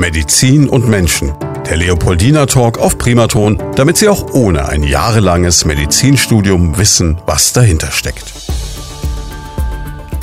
Medizin und Menschen. Der Leopoldina Talk auf Primaton, damit Sie auch ohne ein jahrelanges Medizinstudium wissen, was dahinter steckt.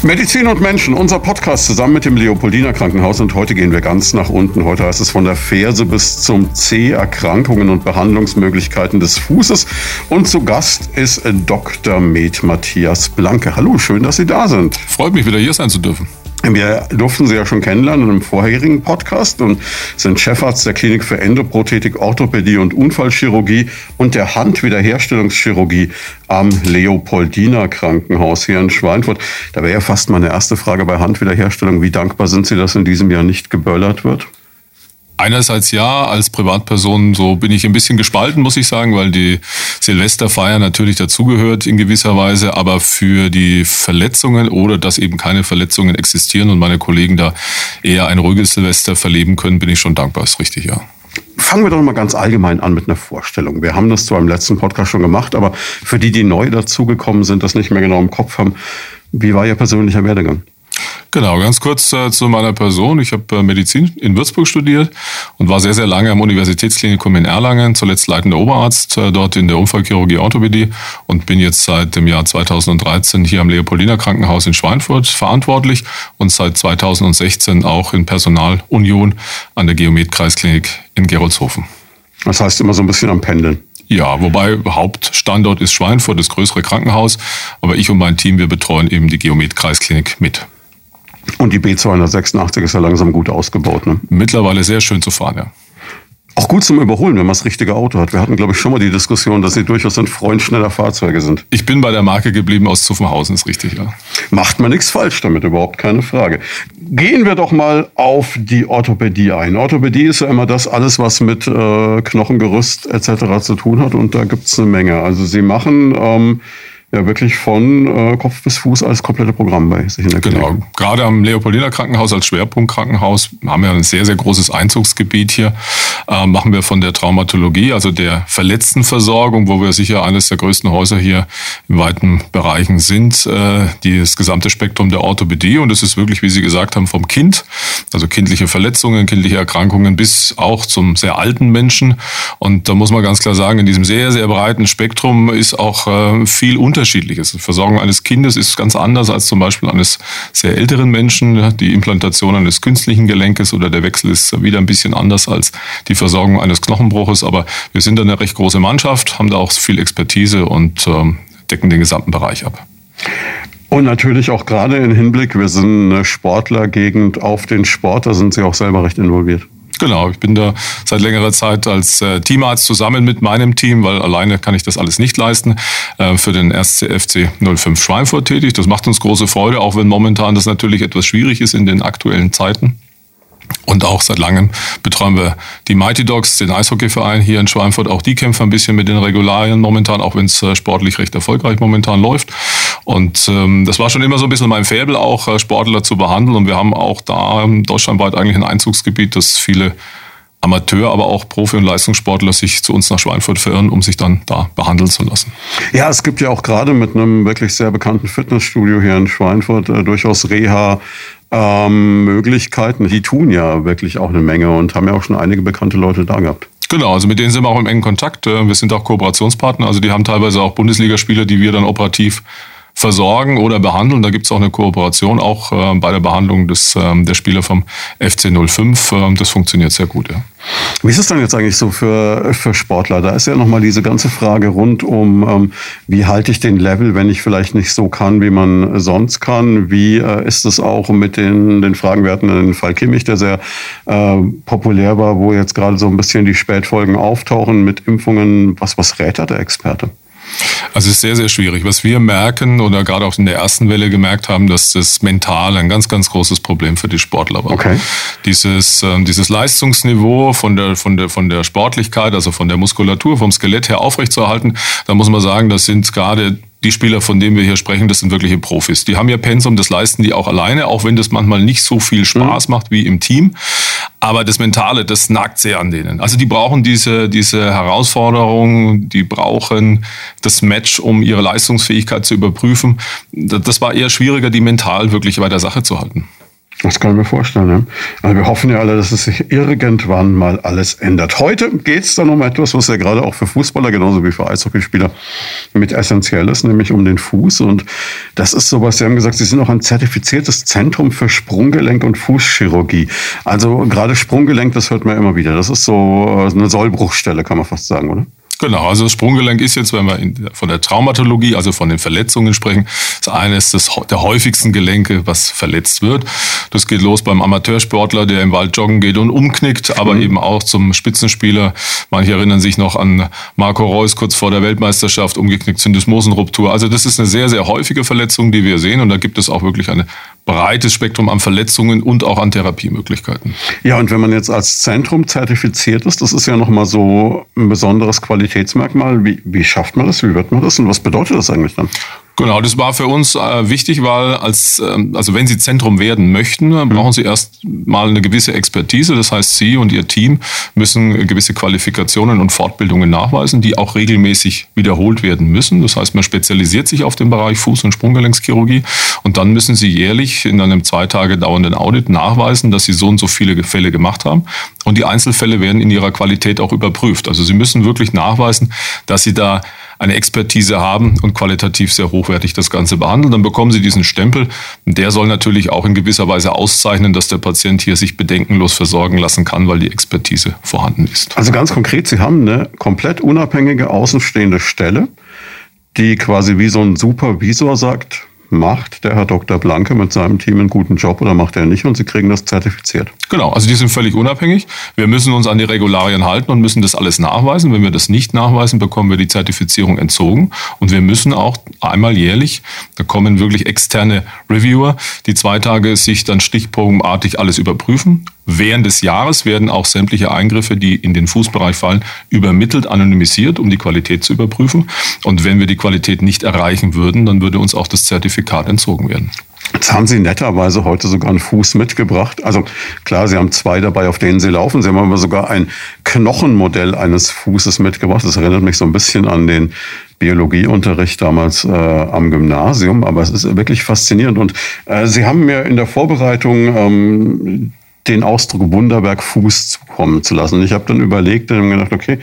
Medizin und Menschen, unser Podcast zusammen mit dem Leopoldiner Krankenhaus und heute gehen wir ganz nach unten. Heute heißt es von der Ferse bis zum C Erkrankungen und Behandlungsmöglichkeiten des Fußes und zu Gast ist Dr. Med Matthias Blanke. Hallo, schön, dass Sie da sind. Freut mich wieder hier sein zu dürfen. Wir durften Sie ja schon kennenlernen einem vorherigen Podcast und sind Chefarzt der Klinik für Endoprothetik, Orthopädie und Unfallchirurgie und der Handwiederherstellungschirurgie am Leopoldiner Krankenhaus hier in Schweinfurt. Da wäre ja fast meine erste Frage bei Handwiederherstellung. Wie dankbar sind Sie, dass in diesem Jahr nicht geböllert wird? Einerseits ja, als Privatperson so bin ich ein bisschen gespalten, muss ich sagen, weil die Silvesterfeier natürlich dazugehört in gewisser Weise, aber für die Verletzungen oder dass eben keine Verletzungen existieren und meine Kollegen da eher ein ruhiges Silvester verleben können, bin ich schon dankbar, ist richtig, ja. Fangen wir doch mal ganz allgemein an mit einer Vorstellung. Wir haben das zwar im letzten Podcast schon gemacht, aber für die, die neu dazugekommen sind, das nicht mehr genau im Kopf haben, wie war Ihr persönlicher Werdegang? Genau, ganz kurz äh, zu meiner Person. Ich habe äh, Medizin in Würzburg studiert und war sehr, sehr lange am Universitätsklinikum in Erlangen, zuletzt leitender Oberarzt äh, dort in der Unfallchirurgie Orthopädie und bin jetzt seit dem Jahr 2013 hier am Leopoldiner Krankenhaus in Schweinfurt verantwortlich und seit 2016 auch in Personalunion an der Geomet Kreisklinik in Gerolzhofen. Das heißt immer so ein bisschen am Pendeln. Ja, wobei Hauptstandort ist Schweinfurt, das größere Krankenhaus. Aber ich und mein Team, wir betreuen eben die Geomet Kreisklinik mit. Und die B286 ist ja langsam gut ausgebaut. Ne? Mittlerweile sehr schön zu fahren, ja. Auch gut zum Überholen, wenn man das richtige Auto hat. Wir hatten, glaube ich, schon mal die Diskussion, dass Sie durchaus ein Freund schneller Fahrzeuge sind. Ich bin bei der Marke geblieben aus Zuffenhausen, ist richtig, ja. Macht man nichts falsch damit, überhaupt keine Frage. Gehen wir doch mal auf die Orthopädie ein. Orthopädie ist ja immer das alles, was mit äh, Knochengerüst etc. zu tun hat und da gibt es eine Menge. Also Sie machen... Ähm, ja wirklich von äh, Kopf bis Fuß als komplette Programm bei sich in der Klinik. Genau. Gerade am Leopoldiner Krankenhaus als Schwerpunktkrankenhaus haben wir ein sehr, sehr großes Einzugsgebiet hier. Äh, machen wir von der Traumatologie, also der Verletztenversorgung, wo wir sicher eines der größten Häuser hier in weiten Bereichen sind, äh, das gesamte Spektrum der Orthopädie. Und es ist wirklich, wie Sie gesagt haben, vom Kind, also kindliche Verletzungen, kindliche Erkrankungen bis auch zum sehr alten Menschen. Und da muss man ganz klar sagen, in diesem sehr, sehr breiten Spektrum ist auch äh, viel Unterschied unterschiedlich ist. Die Versorgung eines Kindes ist ganz anders als zum Beispiel eines sehr älteren Menschen. Die Implantation eines künstlichen Gelenkes oder der Wechsel ist wieder ein bisschen anders als die Versorgung eines Knochenbruches. Aber wir sind eine recht große Mannschaft, haben da auch viel Expertise und ähm, decken den gesamten Bereich ab. Und natürlich auch gerade im Hinblick, wir sind eine Sportlergegend auf den Sport, da sind Sie auch selber recht involviert. Genau, ich bin da seit längerer Zeit als äh, Teamarzt zusammen mit meinem Team, weil alleine kann ich das alles nicht leisten, äh, für den RSCFC 05 Schweinfurt tätig. Das macht uns große Freude, auch wenn momentan das natürlich etwas schwierig ist in den aktuellen Zeiten. Und auch seit langem betreuen wir die Mighty Dogs, den Eishockeyverein hier in Schweinfurt. Auch die kämpfen ein bisschen mit den Regularien momentan, auch wenn es äh, sportlich recht erfolgreich momentan läuft. Und ähm, das war schon immer so ein bisschen mein Faible, auch äh, Sportler zu behandeln. Und wir haben auch da ähm, deutschlandweit eigentlich ein Einzugsgebiet, das viele Amateur, aber auch Profi- und Leistungssportler sich zu uns nach Schweinfurt verirren, um sich dann da behandeln zu lassen. Ja, es gibt ja auch gerade mit einem wirklich sehr bekannten Fitnessstudio hier in Schweinfurt äh, durchaus Reha ähm, Möglichkeiten. Die tun ja wirklich auch eine Menge und haben ja auch schon einige bekannte Leute da gehabt. Genau, also mit denen sind wir auch im engen Kontakt. Äh, wir sind auch Kooperationspartner, also die haben teilweise auch Bundesligaspieler, die wir dann operativ versorgen oder behandeln. Da gibt es auch eine Kooperation, auch äh, bei der Behandlung des, äh, der Spieler vom FC 05. Äh, das funktioniert sehr gut, ja. Wie ist es dann jetzt eigentlich so für, für Sportler? Da ist ja nochmal diese ganze Frage rund um, ähm, wie halte ich den Level, wenn ich vielleicht nicht so kann, wie man sonst kann? Wie äh, ist es auch mit den, den Fragen? Wir hatten den Fall Kimmich, der sehr äh, populär war, wo jetzt gerade so ein bisschen die Spätfolgen auftauchen mit Impfungen. Was, was rät da der Experte? Also es ist sehr, sehr schwierig. Was wir merken oder gerade auch in der ersten Welle gemerkt haben, dass das mental ein ganz, ganz großes Problem für die Sportler war. Okay. Dieses, äh, dieses Leistungsniveau von der, von, der, von der Sportlichkeit, also von der Muskulatur, vom Skelett her aufrechtzuerhalten, da muss man sagen, das sind gerade die Spieler, von denen wir hier sprechen, das sind wirkliche Profis. Die haben ja Pensum, das leisten die auch alleine, auch wenn das manchmal nicht so viel Spaß mhm. macht wie im Team. Aber das Mentale, das nagt sehr an denen. Also die brauchen diese, diese Herausforderung, die brauchen das Match, um ihre Leistungsfähigkeit zu überprüfen. Das war eher schwieriger, die mental wirklich bei der Sache zu halten. Das kann ich mir vorstellen. Ja. Also wir hoffen ja alle, dass es sich irgendwann mal alles ändert. Heute geht es dann um etwas, was ja gerade auch für Fußballer genauso wie für Eishockeyspieler mit essentiell ist, nämlich um den Fuß. Und das ist sowas, Sie haben gesagt, Sie sind auch ein zertifiziertes Zentrum für Sprunggelenk- und Fußchirurgie. Also gerade Sprunggelenk, das hört man immer wieder. Das ist so eine Sollbruchstelle, kann man fast sagen, oder? Genau, also das Sprunggelenk ist jetzt, wenn wir in, von der Traumatologie, also von den Verletzungen sprechen, das eine ist das, der häufigsten Gelenke, was verletzt wird. Das geht los beim Amateursportler, der im Wald joggen geht und umknickt, aber mhm. eben auch zum Spitzenspieler. Manche erinnern sich noch an Marco Reus kurz vor der Weltmeisterschaft, umgeknickt Syndesmosenruptur. Also das ist eine sehr, sehr häufige Verletzung, die wir sehen und da gibt es auch wirklich eine breites Spektrum an Verletzungen und auch an Therapiemöglichkeiten. Ja, und wenn man jetzt als Zentrum zertifiziert ist, das ist ja nochmal so ein besonderes Qualitätsmerkmal. Wie, wie schafft man das? Wie wird man das? Und was bedeutet das eigentlich dann? Genau, das war für uns äh, wichtig, weil als ähm, also wenn Sie Zentrum werden möchten, dann brauchen Sie erst mal eine gewisse Expertise. Das heißt, Sie und Ihr Team müssen gewisse Qualifikationen und Fortbildungen nachweisen, die auch regelmäßig wiederholt werden müssen. Das heißt, man spezialisiert sich auf den Bereich Fuß- und Sprunggelenkschirurgie und dann müssen Sie jährlich in einem zwei Tage dauernden Audit nachweisen, dass Sie so und so viele Fälle gemacht haben. Und die Einzelfälle werden in ihrer Qualität auch überprüft. Also Sie müssen wirklich nachweisen, dass Sie da eine Expertise haben und qualitativ sehr hochwertig das Ganze behandeln. Dann bekommen Sie diesen Stempel. Der soll natürlich auch in gewisser Weise auszeichnen, dass der Patient hier sich bedenkenlos versorgen lassen kann, weil die Expertise vorhanden ist. Also ganz konkret, Sie haben eine komplett unabhängige außenstehende Stelle, die quasi wie so ein Supervisor sagt, macht der Herr Dr. Blanke mit seinem Team einen guten Job oder macht er nicht und Sie kriegen das zertifiziert. Genau, also die sind völlig unabhängig. Wir müssen uns an die Regularien halten und müssen das alles nachweisen. Wenn wir das nicht nachweisen, bekommen wir die Zertifizierung entzogen und wir müssen auch einmal jährlich, da kommen wirklich externe Reviewer, die zwei Tage sich dann stichprobenartig alles überprüfen Während des Jahres werden auch sämtliche Eingriffe, die in den Fußbereich fallen, übermittelt, anonymisiert, um die Qualität zu überprüfen. Und wenn wir die Qualität nicht erreichen würden, dann würde uns auch das Zertifikat entzogen werden. Jetzt haben Sie netterweise heute sogar einen Fuß mitgebracht. Also klar, Sie haben zwei dabei, auf denen Sie laufen. Sie haben aber sogar ein Knochenmodell eines Fußes mitgebracht. Das erinnert mich so ein bisschen an den Biologieunterricht damals äh, am Gymnasium, aber es ist wirklich faszinierend. Und äh, Sie haben mir in der Vorbereitung ähm, den Ausdruck Wunderberg Fuß zukommen zu lassen. Ich habe dann überlegt und gedacht, okay,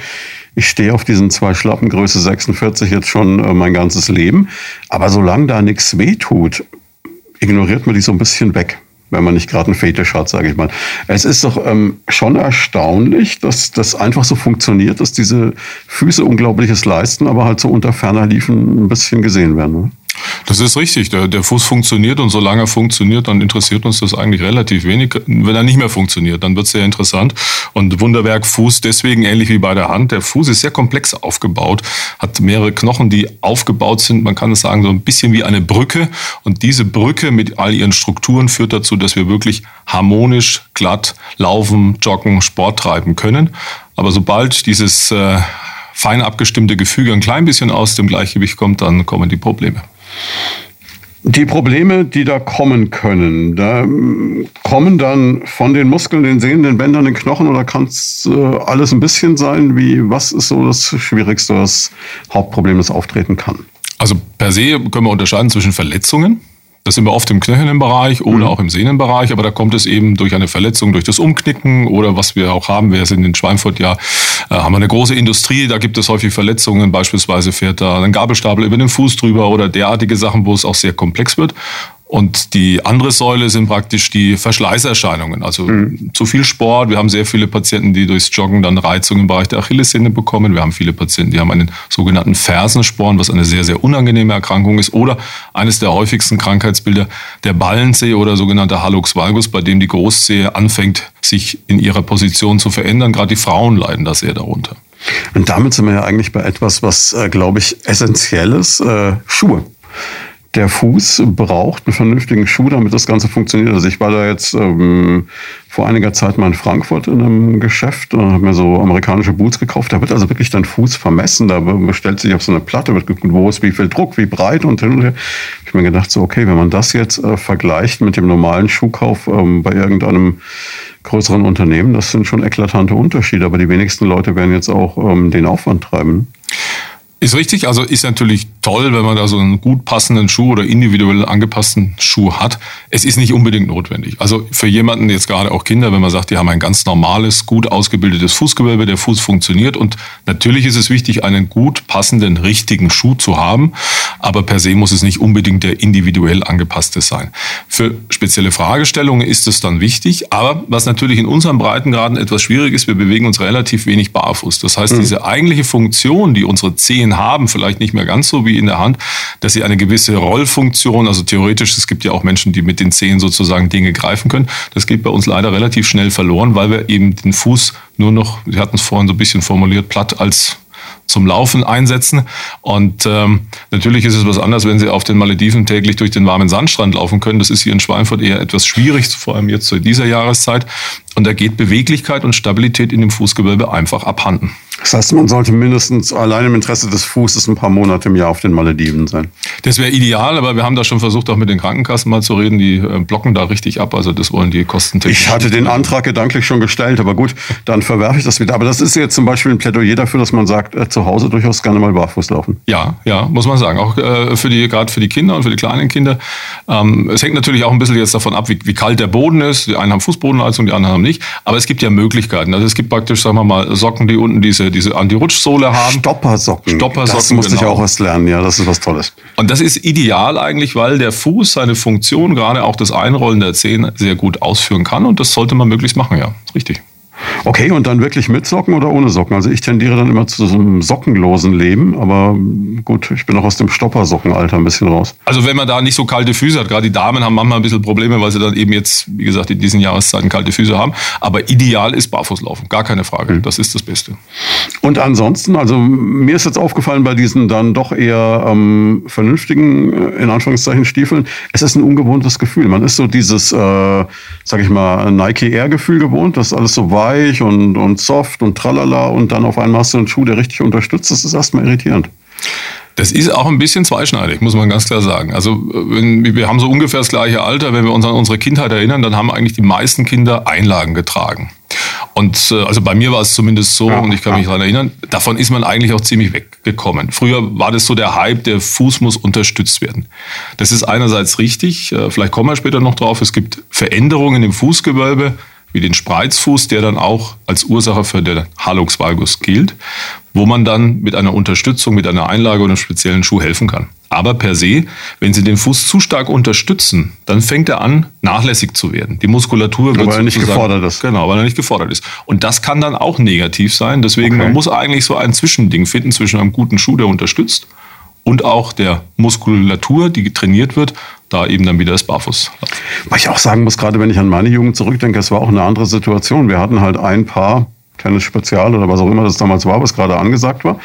ich stehe auf diesen zwei Schlappen Größe 46 jetzt schon äh, mein ganzes Leben. Aber solange da nichts wehtut, ignoriert man die so ein bisschen weg wenn man nicht gerade einen Fetisch hat, sage ich mal. Es ist doch ähm, schon erstaunlich, dass das einfach so funktioniert, dass diese Füße Unglaubliches leisten, aber halt so unter ferner Liefen ein bisschen gesehen werden. Ne? Das ist richtig. Der, der Fuß funktioniert und solange er funktioniert, dann interessiert uns das eigentlich relativ wenig. Wenn er nicht mehr funktioniert, dann wird es sehr interessant. Und Wunderwerk Fuß deswegen ähnlich wie bei der Hand. Der Fuß ist sehr komplex aufgebaut, hat mehrere Knochen, die aufgebaut sind. Man kann es sagen, so ein bisschen wie eine Brücke. Und diese Brücke mit all ihren Strukturen führt dazu, dass wir wirklich harmonisch, glatt laufen, joggen, Sport treiben können. Aber sobald dieses äh, fein abgestimmte Gefüge ein klein bisschen aus dem Gleichgewicht kommt, dann kommen die Probleme. Die Probleme, die da kommen können, da kommen dann von den Muskeln, den Sehnen, den Bändern, den Knochen oder kann es äh, alles ein bisschen sein? Wie, was ist so das Schwierigste, das Hauptproblem, das auftreten kann? Also per se können wir unterscheiden zwischen Verletzungen, das sind wir oft im Knöchelbereich oder mhm. auch im Sehnenbereich, aber da kommt es eben durch eine Verletzung, durch das Umknicken oder was wir auch haben. Wir sind in Schweinfurt ja, äh, haben wir eine große Industrie, da gibt es häufig Verletzungen. Beispielsweise fährt da ein Gabelstapel über den Fuß drüber oder derartige Sachen, wo es auch sehr komplex wird. Und die andere Säule sind praktisch die Verschleißerscheinungen. Also mhm. zu viel Sport. Wir haben sehr viele Patienten, die durchs Joggen dann Reizungen im Bereich der Achillessehne bekommen. Wir haben viele Patienten, die haben einen sogenannten Fersensporn, was eine sehr, sehr unangenehme Erkrankung ist. Oder eines der häufigsten Krankheitsbilder, der Ballenzeh oder sogenannter Hallux valgus, bei dem die Großzehe anfängt, sich in ihrer Position zu verändern. Gerade die Frauen leiden da sehr darunter. Und damit sind wir ja eigentlich bei etwas, was, äh, glaube ich, essentiell ist, äh, Schuhe der Fuß braucht einen vernünftigen Schuh, damit das Ganze funktioniert. Also ich war da jetzt ähm, vor einiger Zeit mal in Frankfurt in einem Geschäft und habe mir so amerikanische Boots gekauft. Da wird also wirklich dein Fuß vermessen. Da bestellt sich auf so eine Platte, wird geguckt, wo ist wie viel Druck, wie breit und hin und her. Ich habe mir gedacht, so okay, wenn man das jetzt äh, vergleicht mit dem normalen Schuhkauf ähm, bei irgendeinem größeren Unternehmen, das sind schon eklatante Unterschiede. Aber die wenigsten Leute werden jetzt auch ähm, den Aufwand treiben. Ist richtig, also ist natürlich toll, wenn man da so einen gut passenden Schuh oder individuell angepassten Schuh hat. Es ist nicht unbedingt notwendig. Also für jemanden, jetzt gerade auch Kinder, wenn man sagt, die haben ein ganz normales, gut ausgebildetes Fußgewölbe, der Fuß funktioniert und natürlich ist es wichtig, einen gut passenden, richtigen Schuh zu haben, aber per se muss es nicht unbedingt der individuell angepasste sein. Für spezielle Fragestellungen ist es dann wichtig, aber was natürlich in unseren Breitengraden etwas schwierig ist, wir bewegen uns relativ wenig barfuß. Das heißt, mhm. diese eigentliche Funktion, die unsere Zehen haben, vielleicht nicht mehr ganz so wie in der Hand, dass sie eine gewisse Rollfunktion, also theoretisch, es gibt ja auch Menschen, die mit den Zehen sozusagen Dinge greifen können. Das geht bei uns leider relativ schnell verloren, weil wir eben den Fuß nur noch, Sie hatten es vorhin so ein bisschen formuliert, platt als zum Laufen einsetzen. Und ähm, natürlich ist es was anderes, wenn Sie auf den Malediven täglich durch den warmen Sandstrand laufen können. Das ist hier in Schweinfurt eher etwas schwierig, vor allem jetzt zu dieser Jahreszeit. Und da geht Beweglichkeit und Stabilität in dem Fußgewölbe einfach abhanden. Das heißt, man sollte mindestens allein im Interesse des Fußes ein paar Monate im Jahr auf den Malediven sein. Das wäre ideal, aber wir haben da schon versucht, auch mit den Krankenkassen mal zu reden. Die äh, blocken da richtig ab. Also das wollen die Kosten. Ich hatte den Antrag gedanklich schon gestellt, aber gut, dann verwerfe ich das wieder. Aber das ist jetzt zum Beispiel ein Plädoyer dafür, dass man sagt, äh, zu Hause durchaus gerne mal barfuß laufen. Ja, ja, muss man sagen. Auch äh, für die, gerade für die Kinder und für die kleinen Kinder. Ähm, es hängt natürlich auch ein bisschen jetzt davon ab, wie, wie kalt der Boden ist. Die einen haben Fußbodenheizung, die anderen haben nicht. Aber es gibt ja Möglichkeiten. Also es gibt praktisch, sagen wir mal, Socken, die unten diese, diese Anti-Rutschsohle haben. Stoppersocken. Stoppersocken. Das musste genau. ich auch erst lernen, ja, das ist was Tolles. Und das ist ideal eigentlich, weil der Fuß seine Funktion, gerade auch das Einrollen der Zehen, sehr gut ausführen kann. Und das sollte man möglichst machen, ja. Richtig. Okay, und dann wirklich mit Socken oder ohne Socken? Also ich tendiere dann immer zu so einem sockenlosen Leben, aber gut, ich bin auch aus dem Stoppersockenalter ein bisschen raus. Also wenn man da nicht so kalte Füße hat, gerade die Damen haben manchmal ein bisschen Probleme, weil sie dann eben jetzt, wie gesagt, in diesen Jahreszeiten kalte Füße haben. Aber ideal ist Barfußlaufen, gar keine Frage. Mhm. Das ist das Beste. Und ansonsten, also mir ist jetzt aufgefallen bei diesen dann doch eher ähm, vernünftigen, äh, in Anführungszeichen, Stiefeln, es ist ein ungewohntes Gefühl. Man ist so dieses, äh, sag ich mal, Nike Air-Gefühl gewohnt, dass alles so weich und, und soft und tralala und dann auf einmal hast du einen Schuh, der richtig unterstützt. Das ist erstmal irritierend. Das ist auch ein bisschen zweischneidig, muss man ganz klar sagen. Also wenn, wir haben so ungefähr das gleiche Alter. Wenn wir uns an unsere Kindheit erinnern, dann haben eigentlich die meisten Kinder Einlagen getragen. Und äh, also bei mir war es zumindest so, ja, und ich kann mich daran erinnern, davon ist man eigentlich auch ziemlich weggekommen. Früher war das so der Hype, der Fuß muss unterstützt werden. Das ist einerseits richtig, äh, vielleicht kommen wir später noch drauf, es gibt Veränderungen im Fußgewölbe, wie den Spreizfuß, der dann auch als Ursache für den Hallux valgus gilt, wo man dann mit einer Unterstützung, mit einer Einlage oder einem speziellen Schuh helfen kann. Aber per se, wenn Sie den Fuß zu stark unterstützen, dann fängt er an, nachlässig zu werden. Die Muskulatur wird weil er nicht gefordert ist. Genau, weil er nicht gefordert ist. Und das kann dann auch negativ sein. Deswegen okay. man muss eigentlich so ein Zwischending finden zwischen einem guten Schuh, der unterstützt, und auch der Muskulatur, die trainiert wird, da eben dann wieder das Barfuß. Was ich auch sagen muss, gerade wenn ich an meine Jugend zurückdenke, es war auch eine andere Situation. Wir hatten halt ein Paar Tennis Spezial oder was auch immer das damals war, was gerade angesagt war.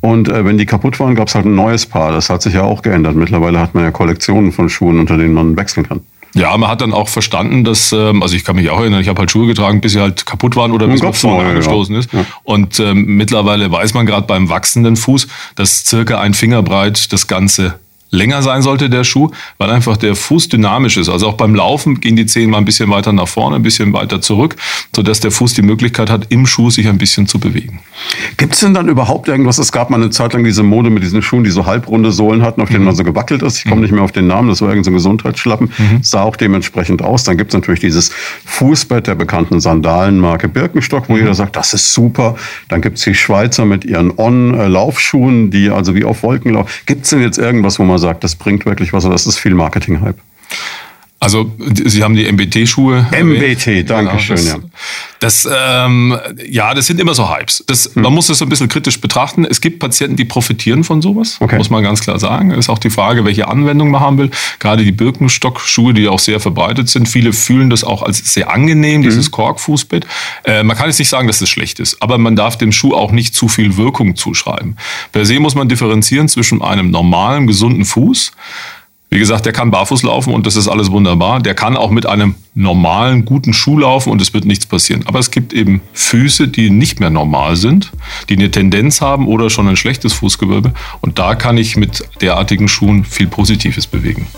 Und äh, wenn die kaputt waren, gab es halt ein neues Paar. Das hat sich ja auch geändert. Mittlerweile hat man ja Kollektionen von Schuhen, unter denen man wechseln kann. Ja, man hat dann auch verstanden, dass, ähm, also ich kann mich auch erinnern, ich habe halt Schuhe getragen, bis sie halt kaputt waren oder bis man vorne angestoßen ja. ist. Ja. Und ähm, mittlerweile weiß man gerade beim wachsenden Fuß, dass circa ein Fingerbreit das Ganze länger sein sollte, der Schuh, weil einfach der Fuß dynamisch ist. Also auch beim Laufen gehen die Zehen mal ein bisschen weiter nach vorne, ein bisschen weiter zurück, sodass der Fuß die Möglichkeit hat, im Schuh sich ein bisschen zu bewegen. Gibt es denn dann überhaupt irgendwas? Es gab mal eine Zeit lang diese Mode mit diesen Schuhen, die so halbrunde Sohlen hatten, auf denen mhm. man so gewackelt ist. Ich komme mhm. nicht mehr auf den Namen, das war irgendein so Gesundheitsschlappen. Mhm. Sah auch dementsprechend aus. Dann gibt es natürlich dieses Fußbett der bekannten Sandalenmarke Birkenstock, wo mhm. jeder sagt, das ist super. Dann gibt es die Schweizer mit ihren On-Laufschuhen, die also wie auf Wolken laufen. Gibt es denn jetzt irgendwas, wo man sagt, das bringt wirklich was oder das ist viel Marketing-Hype? Also Sie haben die MBT-Schuhe. MBT, danke genau, schön. Das, ja. Das, ähm, ja, das sind immer so Hypes. Das, hm. Man muss das so ein bisschen kritisch betrachten. Es gibt Patienten, die profitieren von sowas, okay. muss man ganz klar sagen. Es ist auch die Frage, welche Anwendung man haben will. Gerade die Birkenstock-Schuhe, die auch sehr verbreitet sind. Viele fühlen das auch als sehr angenehm, hm. dieses Korkfußbett. Äh, man kann jetzt nicht sagen, dass das schlecht ist, aber man darf dem Schuh auch nicht zu viel Wirkung zuschreiben. Per se muss man differenzieren zwischen einem normalen, gesunden Fuß, wie gesagt, der kann barfuß laufen und das ist alles wunderbar. Der kann auch mit einem normalen, guten Schuh laufen und es wird nichts passieren. Aber es gibt eben Füße, die nicht mehr normal sind, die eine Tendenz haben oder schon ein schlechtes Fußgewölbe. Und da kann ich mit derartigen Schuhen viel Positives bewegen.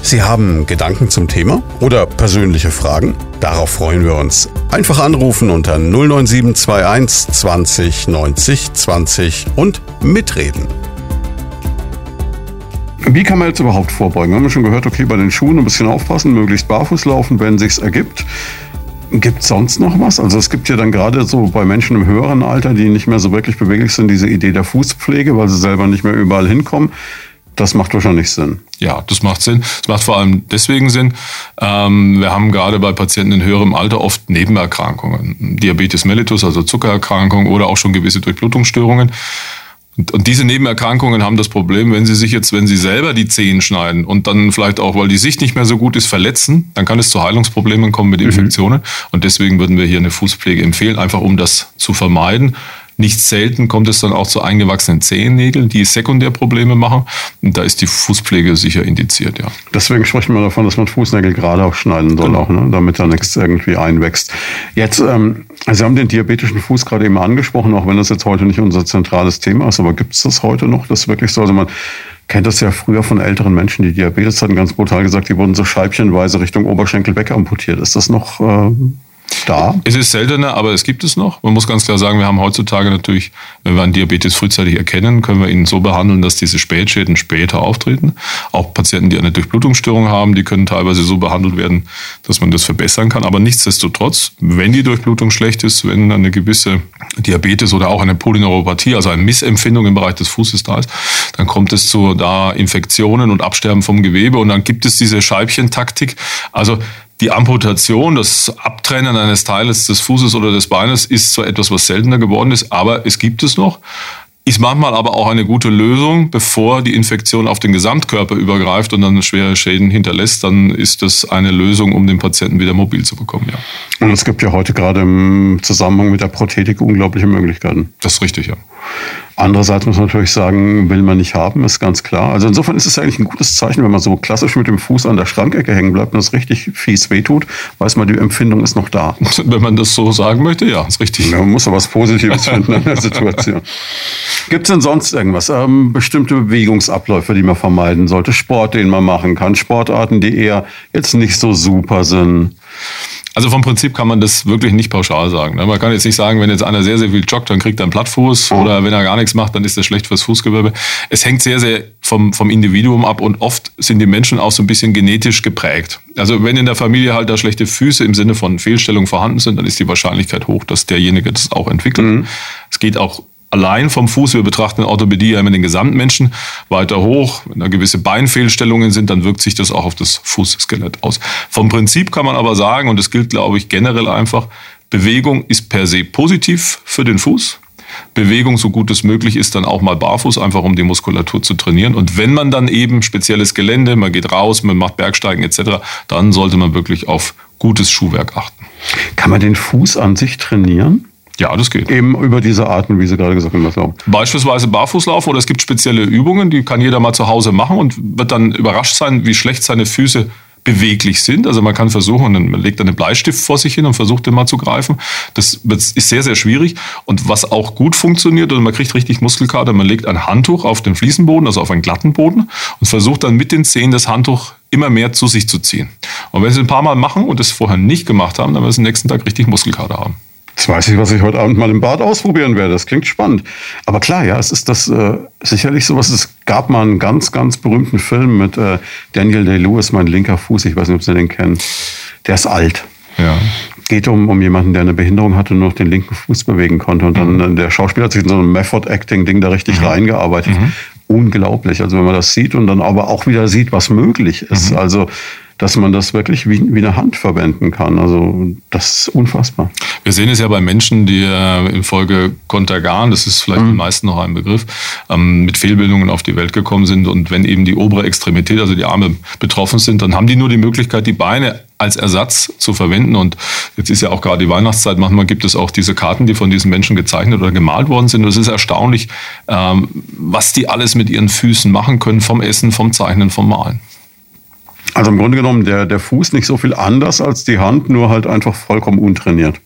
Sie haben Gedanken zum Thema oder persönliche Fragen? Darauf freuen wir uns. Einfach anrufen unter 09721 20 90 20 und mitreden. Wie kann man jetzt überhaupt vorbeugen? Wir haben schon gehört, okay, bei den Schuhen ein bisschen aufpassen, möglichst barfuß laufen, wenn sich's ergibt. Gibt es sonst noch was? Also es gibt ja dann gerade so bei Menschen im höheren Alter, die nicht mehr so wirklich beweglich sind, diese Idee der Fußpflege, weil sie selber nicht mehr überall hinkommen. Das macht wahrscheinlich Sinn. Ja, das macht Sinn. Das macht vor allem deswegen Sinn. Ähm, wir haben gerade bei Patienten in höherem Alter oft Nebenerkrankungen. Diabetes mellitus, also Zuckererkrankungen oder auch schon gewisse Durchblutungsstörungen. Und, und, diese Nebenerkrankungen haben das Problem, wenn Sie sich jetzt, wenn Sie selber die Zehen schneiden und dann vielleicht auch, weil die Sicht nicht mehr so gut ist, verletzen, dann kann es zu Heilungsproblemen kommen mit mhm. Infektionen. Mhm. Und deswegen würden wir hier eine Fußpflege empfehlen, einfach um das zu vermeiden. Nicht selten kommt es dann auch zu eingewachsenen Zehennägeln, die Sekundärprobleme machen. Und da ist die Fußpflege sicher indiziert, ja. Deswegen sprechen wir davon, dass man Fußnägel gerade auch schneiden soll, genau. auch, ne? damit da nichts irgendwie einwächst. Jetzt, ähm, Sie haben den diabetischen Fuß gerade eben angesprochen, auch wenn das jetzt heute nicht unser zentrales Thema ist, aber gibt es das heute noch? Das wirklich so? Also man kennt das ja früher von älteren Menschen, die Diabetes hatten, ganz brutal gesagt, die wurden so scheibchenweise Richtung Oberschenkel wegamputiert. Ist das noch äh, da? Es ist seltener, aber es gibt es noch. Man muss ganz klar sagen, wir haben heutzutage natürlich, wenn wir einen Diabetes frühzeitig erkennen, können wir ihn so behandeln, dass diese Spätschäden später auftreten. Auch Patienten, die eine Durchblutungsstörung haben, die können teilweise so behandelt werden, dass man das verbessern kann. Aber nichtsdestotrotz, wenn die Durchblutung schlecht ist, wenn eine gewisse Diabetes oder auch eine Polyneuropathie, also eine Missempfindung im Bereich des Fußes da ist, dann kommt es zu da Infektionen und Absterben vom Gewebe und dann gibt es diese Scheibchentaktik. Also die Amputation, das Abtrennen eines Teiles des Fußes oder des Beines ist so etwas, was seltener geworden ist, aber es gibt es noch. Ist manchmal aber auch eine gute Lösung, bevor die Infektion auf den Gesamtkörper übergreift und dann schwere Schäden hinterlässt, dann ist das eine Lösung, um den Patienten wieder mobil zu bekommen, ja. Und es gibt ja heute gerade im Zusammenhang mit der Prothetik unglaubliche Möglichkeiten. Das ist richtig, ja. Andererseits muss man natürlich sagen, will man nicht haben, ist ganz klar. Also insofern ist es eigentlich ein gutes Zeichen, wenn man so klassisch mit dem Fuß an der Schrankecke hängen bleibt und das richtig fies wehtut, weiß man, die Empfindung ist noch da. Wenn man das so sagen möchte, ja, ist richtig. Man muss aber was Positives finden in der Situation. Gibt es denn sonst irgendwas? Ähm, bestimmte Bewegungsabläufe, die man vermeiden sollte? Sport, den man machen kann? Sportarten, die eher jetzt nicht so super sind? Also vom Prinzip kann man das wirklich nicht pauschal sagen. Ne? Man kann jetzt nicht sagen, wenn jetzt einer sehr, sehr viel joggt, dann kriegt er einen Plattfuß oder wenn er gar nichts macht, dann ist er schlecht fürs Fußgewölbe. Es hängt sehr, sehr vom, vom Individuum ab und oft sind die Menschen auch so ein bisschen genetisch geprägt. Also wenn in der Familie halt da schlechte Füße im Sinne von Fehlstellung vorhanden sind, dann ist die Wahrscheinlichkeit hoch, dass derjenige das auch entwickelt. Mhm. Es geht auch allein vom Fuß, wir betrachten Orthopädie ja immer den Gesamtmenschen, weiter hoch, wenn da gewisse Beinfehlstellungen sind, dann wirkt sich das auch auf das Fußskelett aus. Vom Prinzip kann man aber sagen, und das gilt, glaube ich, generell einfach, Bewegung ist per se positiv für den Fuß. Bewegung, so gut es möglich ist, dann auch mal barfuß, einfach um die Muskulatur zu trainieren. Und wenn man dann eben spezielles Gelände, man geht raus, man macht Bergsteigen etc., dann sollte man wirklich auf gutes Schuhwerk achten. Kann man den Fuß an sich trainieren? Ja, das geht. Eben über diese Arten, wie Sie gerade gesagt haben. Beispielsweise Barfußlaufen oder es gibt spezielle Übungen, die kann jeder mal zu Hause machen und wird dann überrascht sein, wie schlecht seine Füße beweglich sind. Also man kann versuchen, man legt einen Bleistift vor sich hin und versucht den mal zu greifen. Das ist sehr, sehr schwierig. Und was auch gut funktioniert, und man kriegt richtig Muskelkater, man legt ein Handtuch auf den Fliesenboden, also auf einen glatten Boden und versucht dann mit den Zehen das Handtuch immer mehr zu sich zu ziehen. Und wenn Sie ein paar Mal machen und das vorher nicht gemacht haben, dann werden Sie den nächsten Tag richtig Muskelkater haben. Jetzt weiß ich, was ich heute Abend mal im Bad ausprobieren werde. Das klingt spannend. Aber klar, ja, es ist das äh, sicherlich sowas. Es gab mal einen ganz, ganz berühmten Film mit äh, Daniel Day-Lewis, mein linker Fuß. Ich weiß nicht, ob Sie den kennen. Der ist alt. Ja. Geht um, um jemanden, der eine Behinderung hatte und nur noch den linken Fuß bewegen konnte. Und dann mhm. der Schauspieler hat sich in so einem Method-Acting-Ding da richtig mhm. reingearbeitet. Mhm. Unglaublich. Also wenn man das sieht und dann aber auch wieder sieht, was möglich ist. Mhm. Also dass man das wirklich wie, wie eine Hand verwenden kann. Also das ist unfassbar. Wir sehen es ja bei Menschen, die äh, infolge Kontergan, das ist vielleicht mhm. den meisten noch ein Begriff, ähm, mit Fehlbildungen auf die Welt gekommen sind. Und wenn eben die obere Extremität, also die Arme betroffen sind, dann haben die nur die Möglichkeit, die Beine als Ersatz zu verwenden. Und jetzt ist ja auch gerade die Weihnachtszeit, manchmal gibt es auch diese Karten, die von diesen Menschen gezeichnet oder gemalt worden sind. Und es ist erstaunlich, ähm, was die alles mit ihren Füßen machen können, vom Essen, vom Zeichnen, vom Malen. Also im Grunde genommen der, der Fuß nicht so viel anders als die Hand, nur halt einfach vollkommen untrainiert.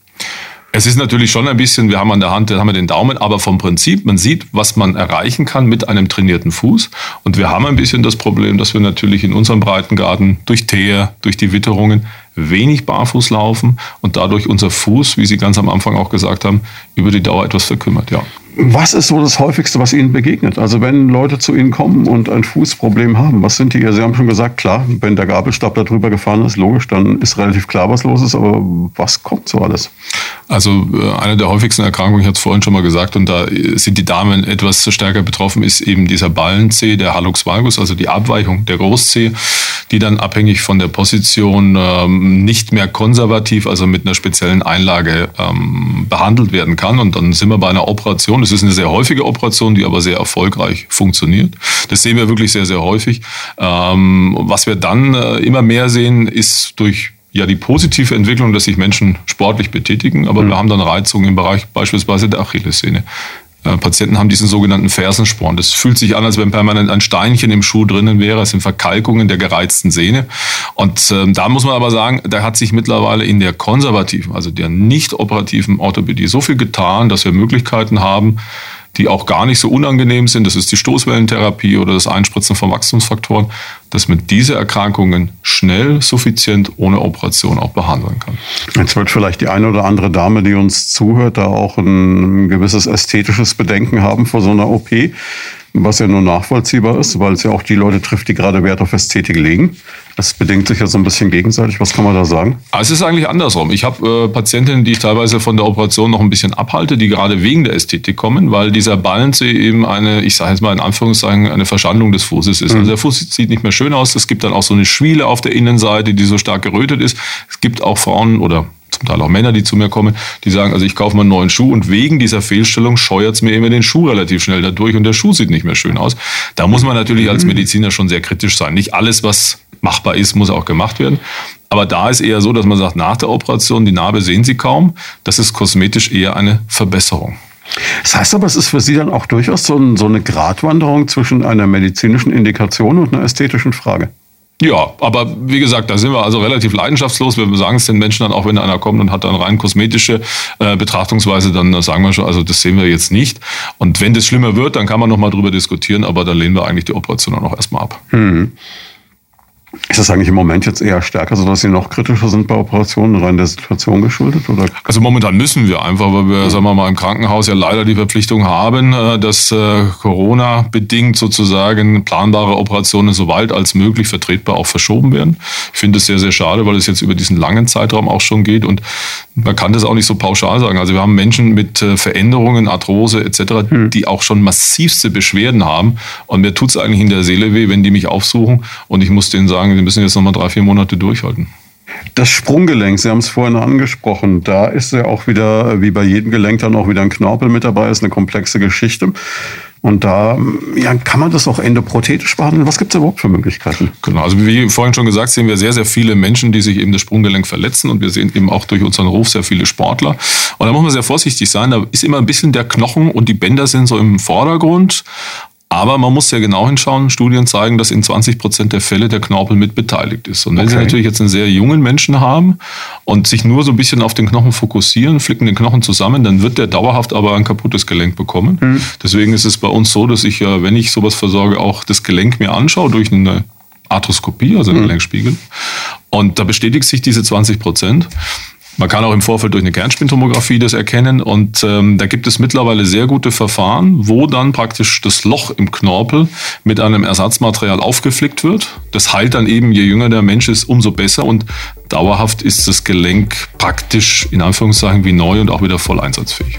Es ist natürlich schon ein bisschen, wir haben an der Hand, haben wir den Daumen, aber vom Prinzip, man sieht, was man erreichen kann mit einem trainierten Fuß. Und wir haben ein bisschen das Problem, dass wir natürlich in unserem Breitengarten durch Teer, durch die Witterungen wenig barfuß laufen und dadurch unser Fuß, wie Sie ganz am Anfang auch gesagt haben, über die Dauer etwas verkümmert, ja. Was ist so das häufigste, was Ihnen begegnet? Also wenn Leute zu Ihnen kommen und ein Fußproblem haben, was sind die? Sie haben schon gesagt, klar, wenn der Gabelstab da drüber gefahren ist, logisch, dann ist relativ klar, was los ist. Aber was kommt so alles? Also äh, eine der häufigsten Erkrankungen, ich hatte es vorhin schon mal gesagt, und da sind die Damen etwas stärker betroffen, ist eben dieser Ballenzeh, der Hallux valgus, also die Abweichung der Großzeh, die dann abhängig von der Position ähm, nicht mehr konservativ, also mit einer speziellen Einlage ähm, behandelt werden kann. Und dann sind wir bei einer Operation das ist eine sehr häufige Operation, die aber sehr erfolgreich funktioniert. Das sehen wir wirklich sehr, sehr häufig. Ähm, was wir dann äh, immer mehr sehen, ist durch ja die positive Entwicklung, dass sich Menschen sportlich betätigen, aber mhm. wir haben dann Reizungen im Bereich beispielsweise der Achillessehne. Äh, Patienten haben diesen sogenannten Fersensporn. Das fühlt sich an, als wenn permanent ein Steinchen im Schuh drinnen wäre. Es sind Verkalkungen der gereizten Sehne. Und ähm, da muss man aber sagen, da hat sich mittlerweile in der konservativen, also der nicht operativen Orthopädie so viel getan, dass wir Möglichkeiten haben, die auch gar nicht so unangenehm sind. Das ist die Stoßwellentherapie oder das Einspritzen von Wachstumsfaktoren, dass man diese Erkrankungen schnell, suffizient, ohne Operation auch behandeln kann. Jetzt wird vielleicht die eine oder andere Dame, die uns zuhört, da auch ein gewisses ästhetisches Bedenken haben vor so einer OP was ja nur nachvollziehbar ist, weil es ja auch die Leute trifft, die gerade Wert auf Ästhetik legen. Das bedingt sich ja so ein bisschen gegenseitig. Was kann man da sagen? Ah, es ist eigentlich andersrum. Ich habe äh, Patientinnen, die ich teilweise von der Operation noch ein bisschen abhalte, die gerade wegen der Ästhetik kommen, weil dieser Ballensee eben eine, ich sage jetzt mal in Anführungszeichen, eine Verschandlung des Fußes ist. Mhm. Also der Fuß sieht nicht mehr schön aus. Es gibt dann auch so eine Schwiele auf der Innenseite, die so stark gerötet ist. Es gibt auch Frauen oder zum Teil auch Männer, die zu mir kommen, die sagen, also ich kaufe mal einen neuen Schuh und wegen dieser Fehlstellung scheuert es mir immer den Schuh relativ schnell dadurch und der Schuh sieht nicht mehr schön aus. Da muss man natürlich als Mediziner schon sehr kritisch sein. Nicht alles, was machbar ist, muss auch gemacht werden. Aber da ist eher so, dass man sagt, nach der Operation, die Narbe sehen Sie kaum. Das ist kosmetisch eher eine Verbesserung. Das heißt aber, es ist für Sie dann auch durchaus so, so eine Gratwanderung zwischen einer medizinischen Indikation und einer ästhetischen Frage. Ja, aber wie gesagt, da sind wir also relativ leidenschaftslos. Wir sagen es den Menschen dann auch, wenn einer kommt und hat dann rein kosmetische äh, Betrachtungsweise, dann sagen wir schon, also das sehen wir jetzt nicht. Und wenn das schlimmer wird, dann kann man nochmal drüber diskutieren, aber dann lehnen wir eigentlich die Operation dann auch erstmal ab. Mhm. Ist das eigentlich im Moment jetzt eher stärker, sodass Sie noch kritischer sind bei Operationen, rein der Situation geschuldet? Oder? Also momentan müssen wir einfach, weil wir, sagen wir mal, im Krankenhaus ja leider die Verpflichtung haben, äh, dass äh, Corona-bedingt sozusagen planbare Operationen so weit als möglich vertretbar auch verschoben werden. Ich finde es sehr, sehr schade, weil es jetzt über diesen langen Zeitraum auch schon geht und man kann das auch nicht so pauschal sagen. Also wir haben Menschen mit äh, Veränderungen, Arthrose etc., hm. die auch schon massivste Beschwerden haben und mir tut es eigentlich in der Seele weh, wenn die mich aufsuchen und ich muss denen sagen, sagen, wir müssen jetzt nochmal drei, vier Monate durchhalten. Das Sprunggelenk, Sie haben es vorhin angesprochen, da ist ja auch wieder, wie bei jedem Gelenk, dann auch wieder ein Knorpel mit dabei, ist eine komplexe Geschichte. Und da ja, kann man das auch endoprothetisch behandeln. Was gibt es überhaupt für Möglichkeiten? Genau, also wie vorhin schon gesagt, sehen wir sehr, sehr viele Menschen, die sich eben das Sprunggelenk verletzen. Und wir sehen eben auch durch unseren Ruf sehr viele Sportler. Und da muss man sehr vorsichtig sein. Da ist immer ein bisschen der Knochen und die Bänder sind so im Vordergrund. Aber man muss ja genau hinschauen. Studien zeigen, dass in 20 Prozent der Fälle der Knorpel mit beteiligt ist. Und wenn okay. Sie natürlich jetzt einen sehr jungen Menschen haben und sich nur so ein bisschen auf den Knochen fokussieren, flicken den Knochen zusammen, dann wird der dauerhaft aber ein kaputtes Gelenk bekommen. Mhm. Deswegen ist es bei uns so, dass ich ja, wenn ich sowas versorge, auch das Gelenk mir anschaue durch eine Arthroskopie, also einen mhm. Gelenkspiegel. Und da bestätigt sich diese 20 Prozent. Man kann auch im Vorfeld durch eine Kernspintomographie das erkennen und ähm, da gibt es mittlerweile sehr gute Verfahren, wo dann praktisch das Loch im Knorpel mit einem Ersatzmaterial aufgeflickt wird. Das heilt dann eben, je jünger der Mensch ist, umso besser und dauerhaft ist das Gelenk praktisch in Anführungszeichen wie neu und auch wieder voll einsatzfähig.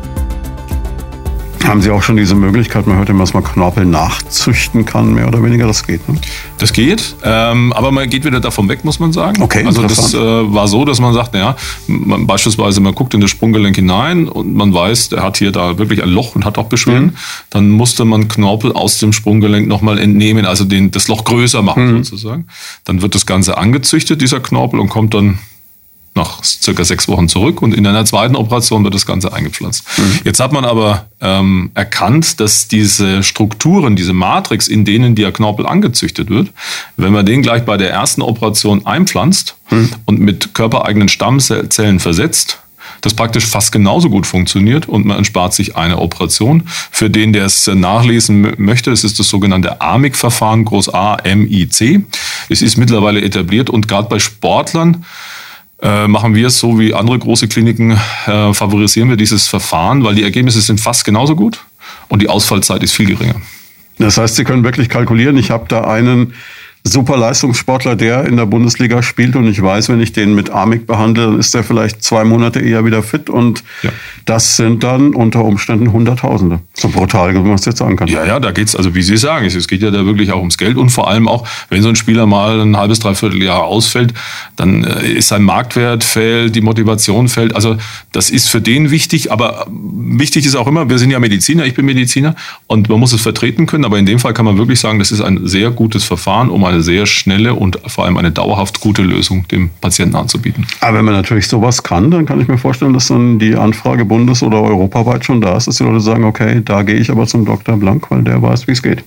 Haben Sie auch schon diese Möglichkeit, man hört immer, dass man Knorpel nachzüchten kann, mehr oder weniger? Das geht, ne? Das geht, ähm, aber man geht wieder davon weg, muss man sagen. Okay, also das äh, war so, dass man sagt, naja, man, beispielsweise man guckt in das Sprunggelenk hinein und man weiß, der hat hier da wirklich ein Loch und hat auch Beschwerden. Mhm. Dann musste man Knorpel aus dem Sprunggelenk nochmal entnehmen, also den, das Loch größer machen mhm. sozusagen. Dann wird das Ganze angezüchtet, dieser Knorpel, und kommt dann nach circa sechs Wochen zurück und in einer zweiten Operation wird das Ganze eingepflanzt. Mhm. Jetzt hat man aber ähm, erkannt, dass diese Strukturen, diese Matrix, in denen der Knorpel angezüchtet wird, wenn man den gleich bei der ersten Operation einpflanzt mhm. und mit körpereigenen Stammzellen versetzt, das praktisch fast genauso gut funktioniert und man erspart sich eine Operation. Für den, der es nachlesen möchte, das ist das sogenannte AMIC-Verfahren, groß A, M, I, C. Es ist mittlerweile etabliert und gerade bei Sportlern äh, machen wir es so wie andere große Kliniken, äh, favorisieren wir dieses Verfahren, weil die Ergebnisse sind fast genauso gut und die Ausfallzeit ist viel geringer. Das heißt, Sie können wirklich kalkulieren, ich habe da einen super Leistungssportler, der in der Bundesliga spielt und ich weiß, wenn ich den mit Amik behandle, dann ist er vielleicht zwei Monate eher wieder fit und ja. das sind dann unter Umständen Hunderttausende. So brutal, wie man es jetzt sagen kann. Ja, ja, da geht's also, wie Sie sagen, es geht ja da wirklich auch ums Geld und vor allem auch, wenn so ein Spieler mal ein halbes, dreiviertel Jahr ausfällt, dann äh, ist sein Marktwert fällt, die Motivation fällt. Also das ist für den wichtig, aber wichtig ist auch immer, wir sind ja Mediziner, ich bin Mediziner und man muss es vertreten können, aber in dem Fall kann man wirklich sagen, das ist ein sehr gutes Verfahren, um eine sehr schnelle und vor allem eine dauerhaft gute Lösung dem Patienten anzubieten. Aber wenn man natürlich sowas kann, dann kann ich mir vorstellen, dass dann die Anfrage bundes- oder europaweit schon da ist, dass die Leute sagen, okay, da gehe ich aber zum Dr. Blank, weil der weiß, wie es geht.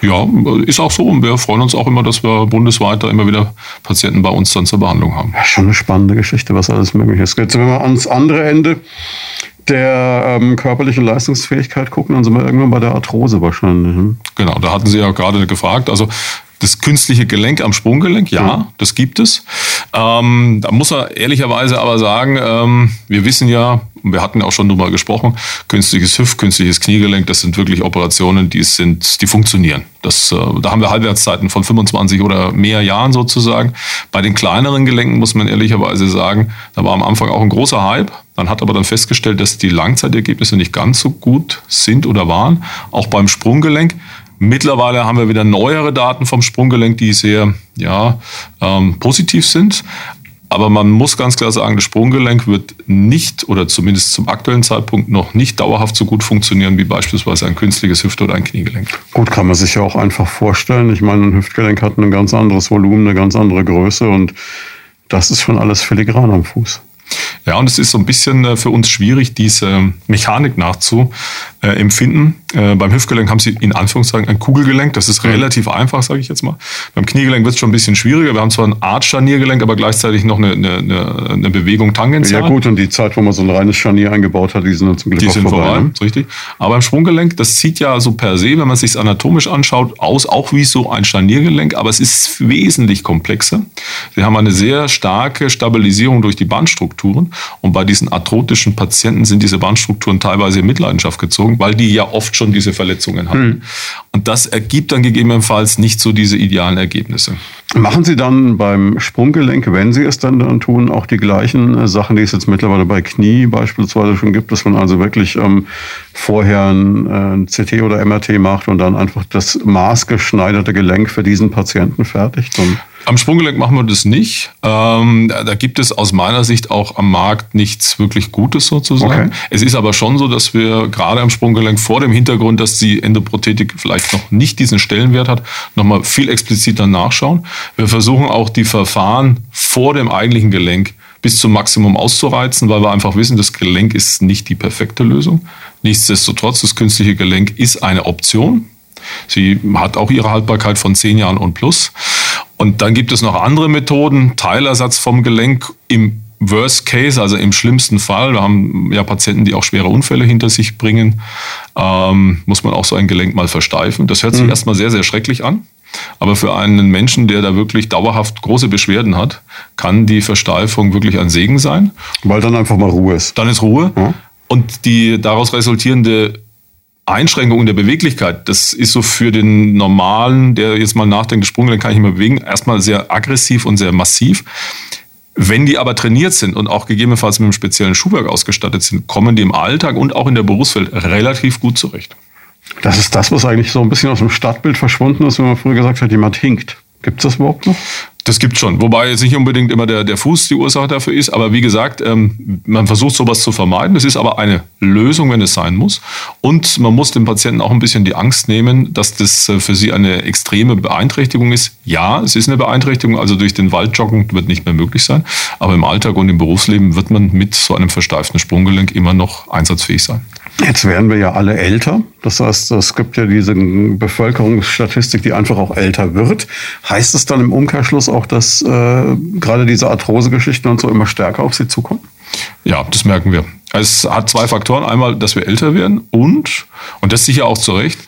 Ja, ist auch so. Und wir freuen uns auch immer, dass wir bundesweit da immer wieder Patienten bei uns dann zur Behandlung haben. Ja, schon eine spannende Geschichte, was alles möglich ist. Jetzt, wenn wir ans andere Ende der ähm, körperlichen Leistungsfähigkeit gucken, dann sind wir irgendwann bei der Arthrose wahrscheinlich. Hm? Genau, da hatten Sie ja gerade gefragt. Also das künstliche Gelenk am Sprunggelenk, ja, mhm. das gibt es. Ähm, da muss er ehrlicherweise aber sagen, ähm, wir wissen ja, wir hatten auch schon drüber gesprochen, künstliches Hüft, künstliches Kniegelenk, das sind wirklich Operationen, die sind, die funktionieren. Das, äh, da haben wir Halbwertszeiten von 25 oder mehr Jahren sozusagen. Bei den kleineren Gelenken muss man ehrlicherweise sagen, da war am Anfang auch ein großer Hype. Man hat aber dann festgestellt, dass die Langzeitergebnisse nicht ganz so gut sind oder waren. Auch beim Sprunggelenk. Mittlerweile haben wir wieder neuere Daten vom Sprunggelenk, die sehr ja, ähm, positiv sind. Aber man muss ganz klar sagen, das Sprunggelenk wird nicht oder zumindest zum aktuellen Zeitpunkt noch nicht dauerhaft so gut funktionieren wie beispielsweise ein künstliches Hüft- oder ein Kniegelenk. Gut, kann man sich ja auch einfach vorstellen. Ich meine, ein Hüftgelenk hat ein ganz anderes Volumen, eine ganz andere Größe und das ist schon alles filigran am Fuß. Ja, und es ist so ein bisschen äh, für uns schwierig, diese Mechanik nachzuempfinden. Äh, beim Hüftgelenk haben Sie in Anführungszeichen ein Kugelgelenk. Das ist relativ einfach, sage ich jetzt mal. Beim Kniegelenk wird es schon ein bisschen schwieriger. Wir haben zwar ein Art Scharniergelenk, aber gleichzeitig noch eine, eine, eine Bewegung tangential. Ja gut, und die Zeit, wo man so ein reines Scharnier eingebaut hat, die sind dann zum Glück die sind vorbei. vorbei ne? Richtig. Aber beim Sprunggelenk, das sieht ja so per se, wenn man sich anatomisch anschaut, aus auch wie so ein Scharniergelenk, aber es ist wesentlich komplexer. Sie haben eine sehr starke Stabilisierung durch die Bandstrukturen und bei diesen arthrotischen Patienten sind diese Bandstrukturen teilweise in Mitleidenschaft gezogen, weil die ja oft schon diese Verletzungen hatten. Mhm. Und das ergibt dann gegebenenfalls nicht so diese idealen Ergebnisse. Machen Sie dann beim Sprunggelenk, wenn Sie es dann, dann tun, auch die gleichen äh, Sachen, die es jetzt mittlerweile bei Knie beispielsweise schon gibt, dass man also wirklich ähm, vorher ein, äh, CT oder MRT macht und dann einfach das maßgeschneiderte Gelenk für diesen Patienten fertigt? Und am Sprunggelenk machen wir das nicht. Ähm, da, gibt es aus meiner Sicht auch am Markt nichts wirklich Gutes sozusagen. Okay. Es ist aber schon so, dass wir gerade am Sprunggelenk vor dem Hintergrund, dass die Endoprothetik vielleicht noch nicht diesen Stellenwert hat, nochmal viel expliziter nachschauen. Wir versuchen auch die Verfahren vor dem eigentlichen Gelenk bis zum Maximum auszureizen, weil wir einfach wissen, das Gelenk ist nicht die perfekte Lösung. Nichtsdestotrotz, das künstliche Gelenk ist eine Option. Sie hat auch ihre Haltbarkeit von zehn Jahren und plus. Und dann gibt es noch andere Methoden, Teilersatz vom Gelenk im Worst Case, also im schlimmsten Fall. Wir haben ja Patienten, die auch schwere Unfälle hinter sich bringen. Ähm, muss man auch so ein Gelenk mal versteifen. Das hört sich mhm. erstmal sehr, sehr schrecklich an. Aber für einen Menschen, der da wirklich dauerhaft große Beschwerden hat, kann die Versteifung wirklich ein Segen sein. Weil dann einfach mal Ruhe ist. Dann ist Ruhe. Ja. Und die daraus resultierende Einschränkung der Beweglichkeit, das ist so für den Normalen, der jetzt mal nachdenkt, Sprunggelenk kann ich nicht mehr bewegen, erstmal sehr aggressiv und sehr massiv. Wenn die aber trainiert sind und auch gegebenenfalls mit einem speziellen Schuhwerk ausgestattet sind, kommen die im Alltag und auch in der Berufswelt relativ gut zurecht. Das ist das, was eigentlich so ein bisschen aus dem Stadtbild verschwunden ist, wenn man früher gesagt hat, jemand hinkt. Gibt es das überhaupt noch? Das gibt schon. Wobei jetzt nicht unbedingt immer der, der Fuß die Ursache dafür ist. Aber wie gesagt, ähm, man versucht sowas zu vermeiden. Es ist aber eine Lösung, wenn es sein muss. Und man muss dem Patienten auch ein bisschen die Angst nehmen, dass das äh, für sie eine extreme Beeinträchtigung ist. Ja, es ist eine Beeinträchtigung. Also durch den Waldjoggen wird nicht mehr möglich sein. Aber im Alltag und im Berufsleben wird man mit so einem versteiften Sprunggelenk immer noch einsatzfähig sein. Jetzt werden wir ja alle älter. Das heißt, es gibt ja diese Bevölkerungsstatistik, die einfach auch älter wird. Heißt es dann im Umkehrschluss auch, dass äh, gerade diese Arthrose-Geschichten und so immer stärker auf Sie zukommen? Ja, das merken wir. Es hat zwei Faktoren. Einmal, dass wir älter werden und, und das sicher auch zu Recht,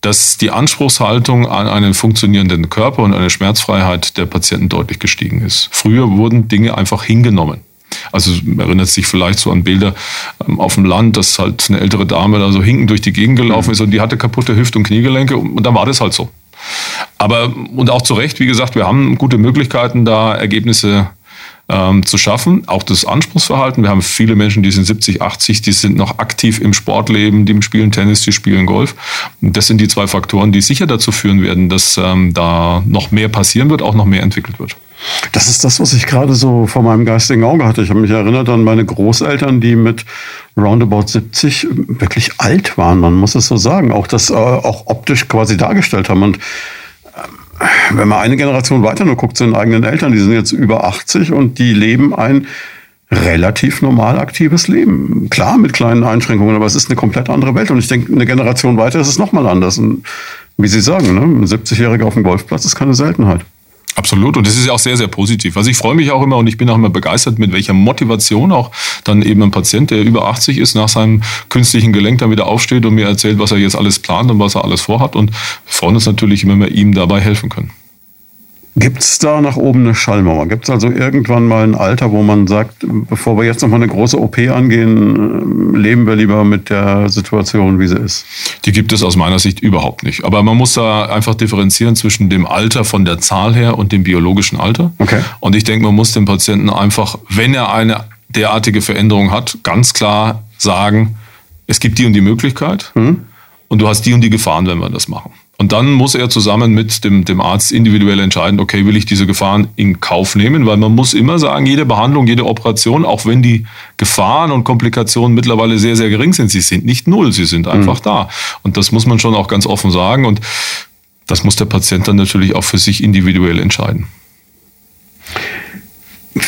dass die Anspruchshaltung an einen funktionierenden Körper und eine Schmerzfreiheit der Patienten deutlich gestiegen ist. Früher wurden Dinge einfach hingenommen. Also erinnert sich vielleicht so an Bilder ähm, auf dem Land, dass halt eine ältere Dame da so hinken durch die Gegend gelaufen ist und die hatte kaputte Hüft- und Kniegelenke und dann war das halt so. Aber, und auch zu Recht, wie gesagt, wir haben gute Möglichkeiten, da Ergebnisse ähm, zu schaffen. Auch das Anspruchsverhalten. Wir haben viele Menschen, die sind 70, 80, die sind noch aktiv im Sportleben, die spielen Tennis, die spielen Golf. Und das sind die zwei Faktoren, die sicher dazu führen werden, dass ähm, da noch mehr passieren wird, auch noch mehr entwickelt wird. Das ist das, was ich gerade so vor meinem geistigen Auge hatte. Ich habe mich erinnert an meine Großeltern, die mit roundabout 70 wirklich alt waren, man muss es so sagen, auch das äh, auch optisch quasi dargestellt haben. Und wenn man eine Generation weiter nur guckt zu den eigenen Eltern, die sind jetzt über 80 und die leben ein relativ normal aktives Leben. Klar, mit kleinen Einschränkungen, aber es ist eine komplett andere Welt. Und ich denke, eine Generation weiter ist es nochmal anders. Und wie Sie sagen, ne? ein 70-Jähriger auf dem Golfplatz ist keine Seltenheit. Absolut. Und das ist ja auch sehr, sehr positiv. Also ich freue mich auch immer und ich bin auch immer begeistert, mit welcher Motivation auch dann eben ein Patient, der über 80 ist, nach seinem künstlichen Gelenk dann wieder aufsteht und mir erzählt, was er jetzt alles plant und was er alles vorhat. Und wir freuen uns natürlich, wenn wir ihm dabei helfen können. Gibt es da nach oben eine Schallmauer? Gibt es also irgendwann mal ein Alter, wo man sagt, bevor wir jetzt nochmal eine große OP angehen, äh, leben wir lieber mit der Situation, wie sie ist? Die gibt es aus meiner Sicht überhaupt nicht. Aber man muss da einfach differenzieren zwischen dem Alter von der Zahl her und dem biologischen Alter. Okay. Und ich denke, man muss dem Patienten einfach, wenn er eine derartige Veränderung hat, ganz klar sagen, es gibt die und die Möglichkeit mhm. und du hast die und die Gefahren, wenn wir das machen. Und dann muss er zusammen mit dem, dem Arzt individuell entscheiden, okay, will ich diese Gefahren in Kauf nehmen? Weil man muss immer sagen, jede Behandlung, jede Operation, auch wenn die Gefahren und Komplikationen mittlerweile sehr, sehr gering sind, sie sind nicht null, sie sind einfach mhm. da. Und das muss man schon auch ganz offen sagen. Und das muss der Patient dann natürlich auch für sich individuell entscheiden.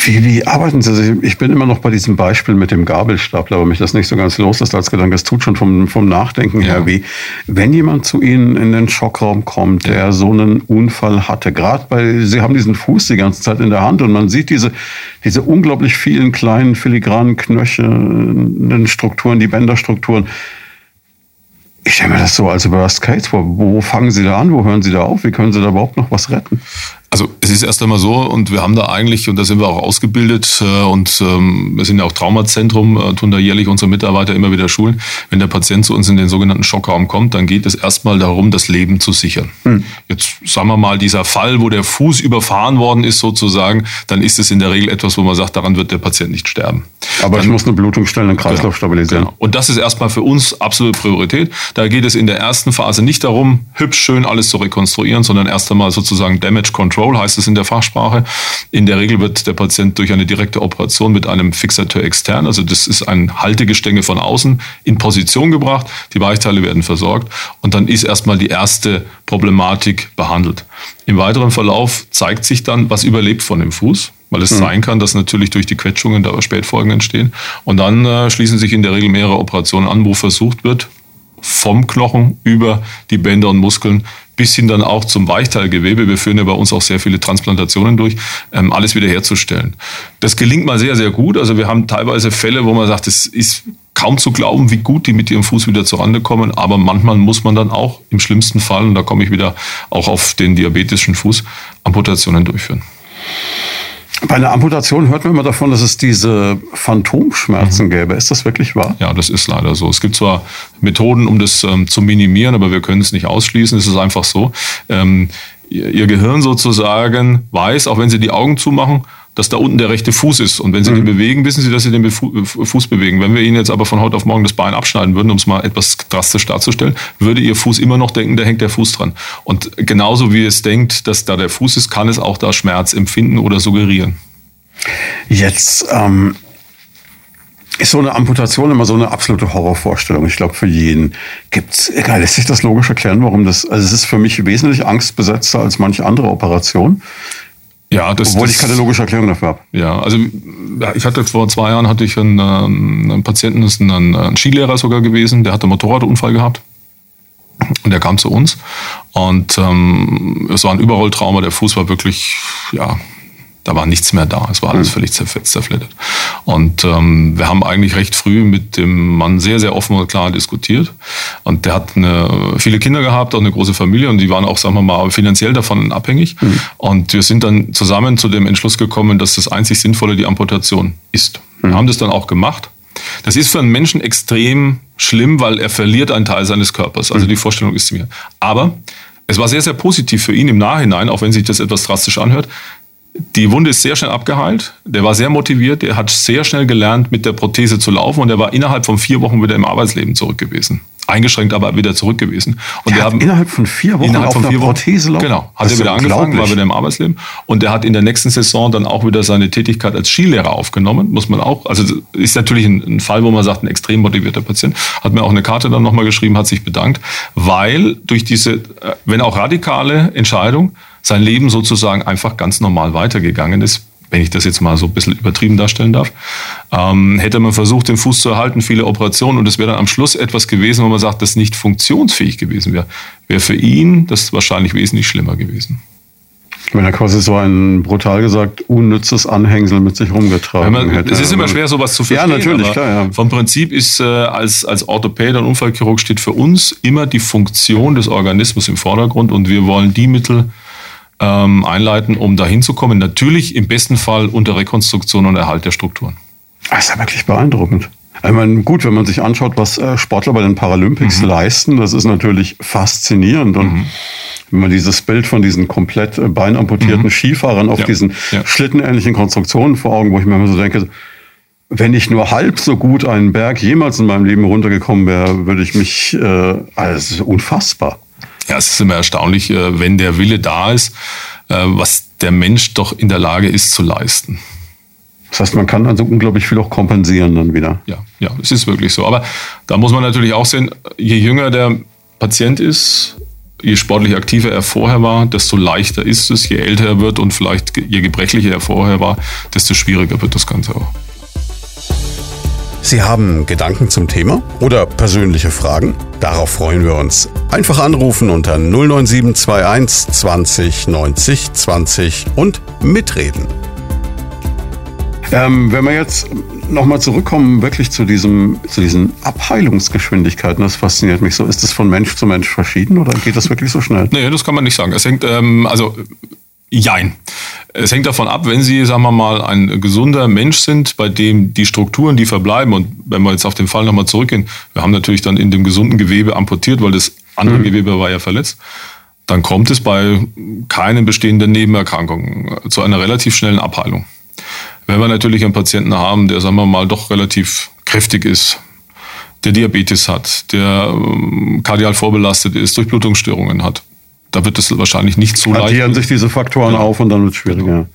Wie, wie arbeiten Sie? Ich bin immer noch bei diesem Beispiel mit dem Gabelstapler, aber mich das nicht so ganz loslässt als Gedanke. Es tut schon vom, vom Nachdenken ja. her weh. Wenn jemand zu Ihnen in den Schockraum kommt, der ja. so einen Unfall hatte, gerade bei, Sie haben diesen Fuß die ganze Zeit in der Hand und man sieht diese, diese unglaublich vielen kleinen filigranen knöchernen Strukturen, die Bänderstrukturen. Ich stelle mir das so als Worst Case vor. Wo fangen Sie da an? Wo hören Sie da auf? Wie können Sie da überhaupt noch was retten? Also es ist erst einmal so und wir haben da eigentlich, und da sind wir auch ausgebildet äh, und ähm, wir sind ja auch Traumazentrum, äh, tun da jährlich unsere Mitarbeiter immer wieder schulen. Wenn der Patient zu uns in den sogenannten Schockraum kommt, dann geht es erstmal darum, das Leben zu sichern. Hm. Jetzt sagen wir mal, dieser Fall, wo der Fuß überfahren worden ist sozusagen, dann ist es in der Regel etwas, wo man sagt, daran wird der Patient nicht sterben. Aber dann, ich muss eine Blutung stellen, einen Kreislauf genau, stabilisieren. Genau. Und das ist erstmal für uns absolute Priorität. Da geht es in der ersten Phase nicht darum, hübsch schön alles zu rekonstruieren, sondern erst einmal sozusagen Damage Control Control heißt es in der Fachsprache. In der Regel wird der Patient durch eine direkte Operation mit einem Fixateur extern, also das ist ein Haltegestänge von außen, in Position gebracht. Die Weichteile werden versorgt und dann ist erstmal die erste Problematik behandelt. Im weiteren Verlauf zeigt sich dann, was überlebt von dem Fuß weil es mhm. sein kann, dass natürlich durch die Quetschungen da Spätfolgen entstehen. Und dann äh, schließen sich in der Regel mehrere Operationen an, wo versucht wird, vom Knochen über die Bänder und Muskeln bis hin dann auch zum Weichteilgewebe. Wir führen ja bei uns auch sehr viele Transplantationen durch, ähm, alles wiederherzustellen. Das gelingt mal sehr, sehr gut. Also wir haben teilweise Fälle, wo man sagt, es ist kaum zu glauben, wie gut die mit ihrem Fuß wieder zurande kommen. Aber manchmal muss man dann auch im schlimmsten Fall, und da komme ich wieder auch auf den diabetischen Fuß, Amputationen durchführen. Bei einer Amputation hört man immer davon, dass es diese Phantomschmerzen mhm. gäbe. Ist das wirklich wahr? Ja, das ist leider so. Es gibt zwar Methoden, um das ähm, zu minimieren, aber wir können es nicht ausschließen. Es ist einfach so. Ähm, ihr Gehirn sozusagen weiß, auch wenn sie die Augen zumachen, dass da unten der rechte Fuß ist. Und wenn Sie mhm. den bewegen, wissen Sie, dass Sie den Fuß bewegen. Wenn wir Ihnen jetzt aber von heute auf morgen das Bein abschneiden würden, um es mal etwas drastisch darzustellen, würde Ihr Fuß immer noch denken, da hängt der Fuß dran. Und genauso wie es denkt, dass da der Fuß ist, kann es auch da Schmerz empfinden oder suggerieren. Jetzt ähm, ist so eine Amputation immer so eine absolute Horrorvorstellung. Ich glaube, für jeden gibt's, egal, lässt sich das logisch erklären, warum das, also es ist für mich wesentlich angstbesetzter als manche andere Operation. Ja, das, Obwohl das, ich keine logische Erklärung dafür habe. Ja, also ich hatte vor zwei Jahren hatte ich einen, ähm, einen Patienten, das ist ein, ein Skilehrer sogar gewesen, der hatte einen Motorradunfall gehabt. Und der kam zu uns und ähm, es war ein Überrolltrauma. Der Fuß war wirklich, ja, da war nichts mehr da. Es war alles mhm. völlig zerfetzt, zerfleddert. Und ähm, wir haben eigentlich recht früh mit dem Mann sehr, sehr offen und klar diskutiert. Und der hat eine, viele Kinder gehabt, auch eine große Familie und die waren auch, sagen wir mal, finanziell davon abhängig. Mhm. Und wir sind dann zusammen zu dem Entschluss gekommen, dass das einzig Sinnvolle die Amputation ist. Mhm. Wir haben das dann auch gemacht. Das ist für einen Menschen extrem schlimm, weil er verliert einen Teil seines Körpers. Also mhm. die Vorstellung ist mir. Aber es war sehr, sehr positiv für ihn im Nachhinein, auch wenn sich das etwas drastisch anhört, die Wunde ist sehr schnell abgeheilt. Der war sehr motiviert. Der hat sehr schnell gelernt, mit der Prothese zu laufen und er war innerhalb von vier Wochen wieder im Arbeitsleben zurück gewesen. Eingeschränkt, aber wieder zurück gewesen. Und der hat innerhalb von vier Wochen innerhalb von vier Wochen, Prothese laufen? Genau. Hat er wieder angefangen, war wieder im Arbeitsleben. Und der hat in der nächsten Saison dann auch wieder seine Tätigkeit als Skilehrer aufgenommen. Muss man auch, also ist natürlich ein, ein Fall, wo man sagt, ein extrem motivierter Patient. Hat mir auch eine Karte dann nochmal geschrieben, hat sich bedankt, weil durch diese, äh, wenn auch radikale Entscheidung, sein Leben sozusagen einfach ganz normal weitergegangen ist, wenn ich das jetzt mal so ein bisschen übertrieben darstellen darf, ähm, hätte man versucht, den Fuß zu erhalten, viele Operationen und es wäre dann am Schluss etwas gewesen, wo man sagt, das nicht funktionsfähig gewesen wäre, wäre für ihn das wahrscheinlich wesentlich schlimmer gewesen. Wenn er quasi so ein, brutal gesagt, unnützes Anhängsel mit sich rumgetragen man, hätte. Es ist immer schwer, sowas zu verstehen. Ja, natürlich, klar. Ja. Vom Prinzip ist, äh, als, als Orthopäde und Unfallchirurg steht für uns immer die Funktion des Organismus im Vordergrund und wir wollen die Mittel ähm, einleiten, um dahin zu kommen. Natürlich im besten Fall unter Rekonstruktion und Erhalt der Strukturen. Das ist ja wirklich beeindruckend. Ich meine, gut, wenn man sich anschaut, was äh, Sportler bei den Paralympics mhm. leisten, das ist natürlich faszinierend. Und mhm. wenn man dieses Bild von diesen komplett äh, beinamputierten mhm. Skifahrern auf ja. diesen ja. schlittenähnlichen Konstruktionen vor Augen, wo ich mir immer so denke, wenn ich nur halb so gut einen Berg jemals in meinem Leben runtergekommen wäre, würde ich mich, äh, also unfassbar. Ja, es ist immer erstaunlich, äh, wenn der Wille da ist, äh, was der Mensch doch in der Lage ist zu leisten. Das heißt, man kann also unglaublich viel auch kompensieren dann wieder. Ja, ja, es ist wirklich so. Aber da muss man natürlich auch sehen, je jünger der Patient ist, je sportlich aktiver er vorher war, desto leichter ist es. Je älter er wird und vielleicht je gebrechlicher er vorher war, desto schwieriger wird das Ganze auch. Sie haben Gedanken zum Thema oder persönliche Fragen? Darauf freuen wir uns. Einfach anrufen unter 09721 20 90 20 und mitreden. Ähm, wenn wir jetzt nochmal zurückkommen, wirklich zu diesem, zu diesen Abheilungsgeschwindigkeiten, das fasziniert mich so. Ist das von Mensch zu Mensch verschieden oder geht das wirklich so schnell? Nee, das kann man nicht sagen. Es hängt, ähm, also Jein. Es hängt davon ab, wenn Sie, sagen wir mal, ein gesunder Mensch sind, bei dem die Strukturen, die verbleiben, und wenn wir jetzt auf den Fall nochmal zurückgehen, wir haben natürlich dann in dem gesunden Gewebe amputiert, weil das andere mhm. Gewebe war ja verletzt, dann kommt es bei keinen bestehenden Nebenerkrankungen zu einer relativ schnellen Abheilung. Wenn wir natürlich einen Patienten haben, der, sagen wir mal, doch relativ kräftig ist, der Diabetes hat, der ähm, kardial vorbelastet ist, Durchblutungsstörungen hat, da wird es wahrscheinlich nicht so leicht. Addieren sich diese Faktoren genau. auf und dann wird es schwieriger. Genau.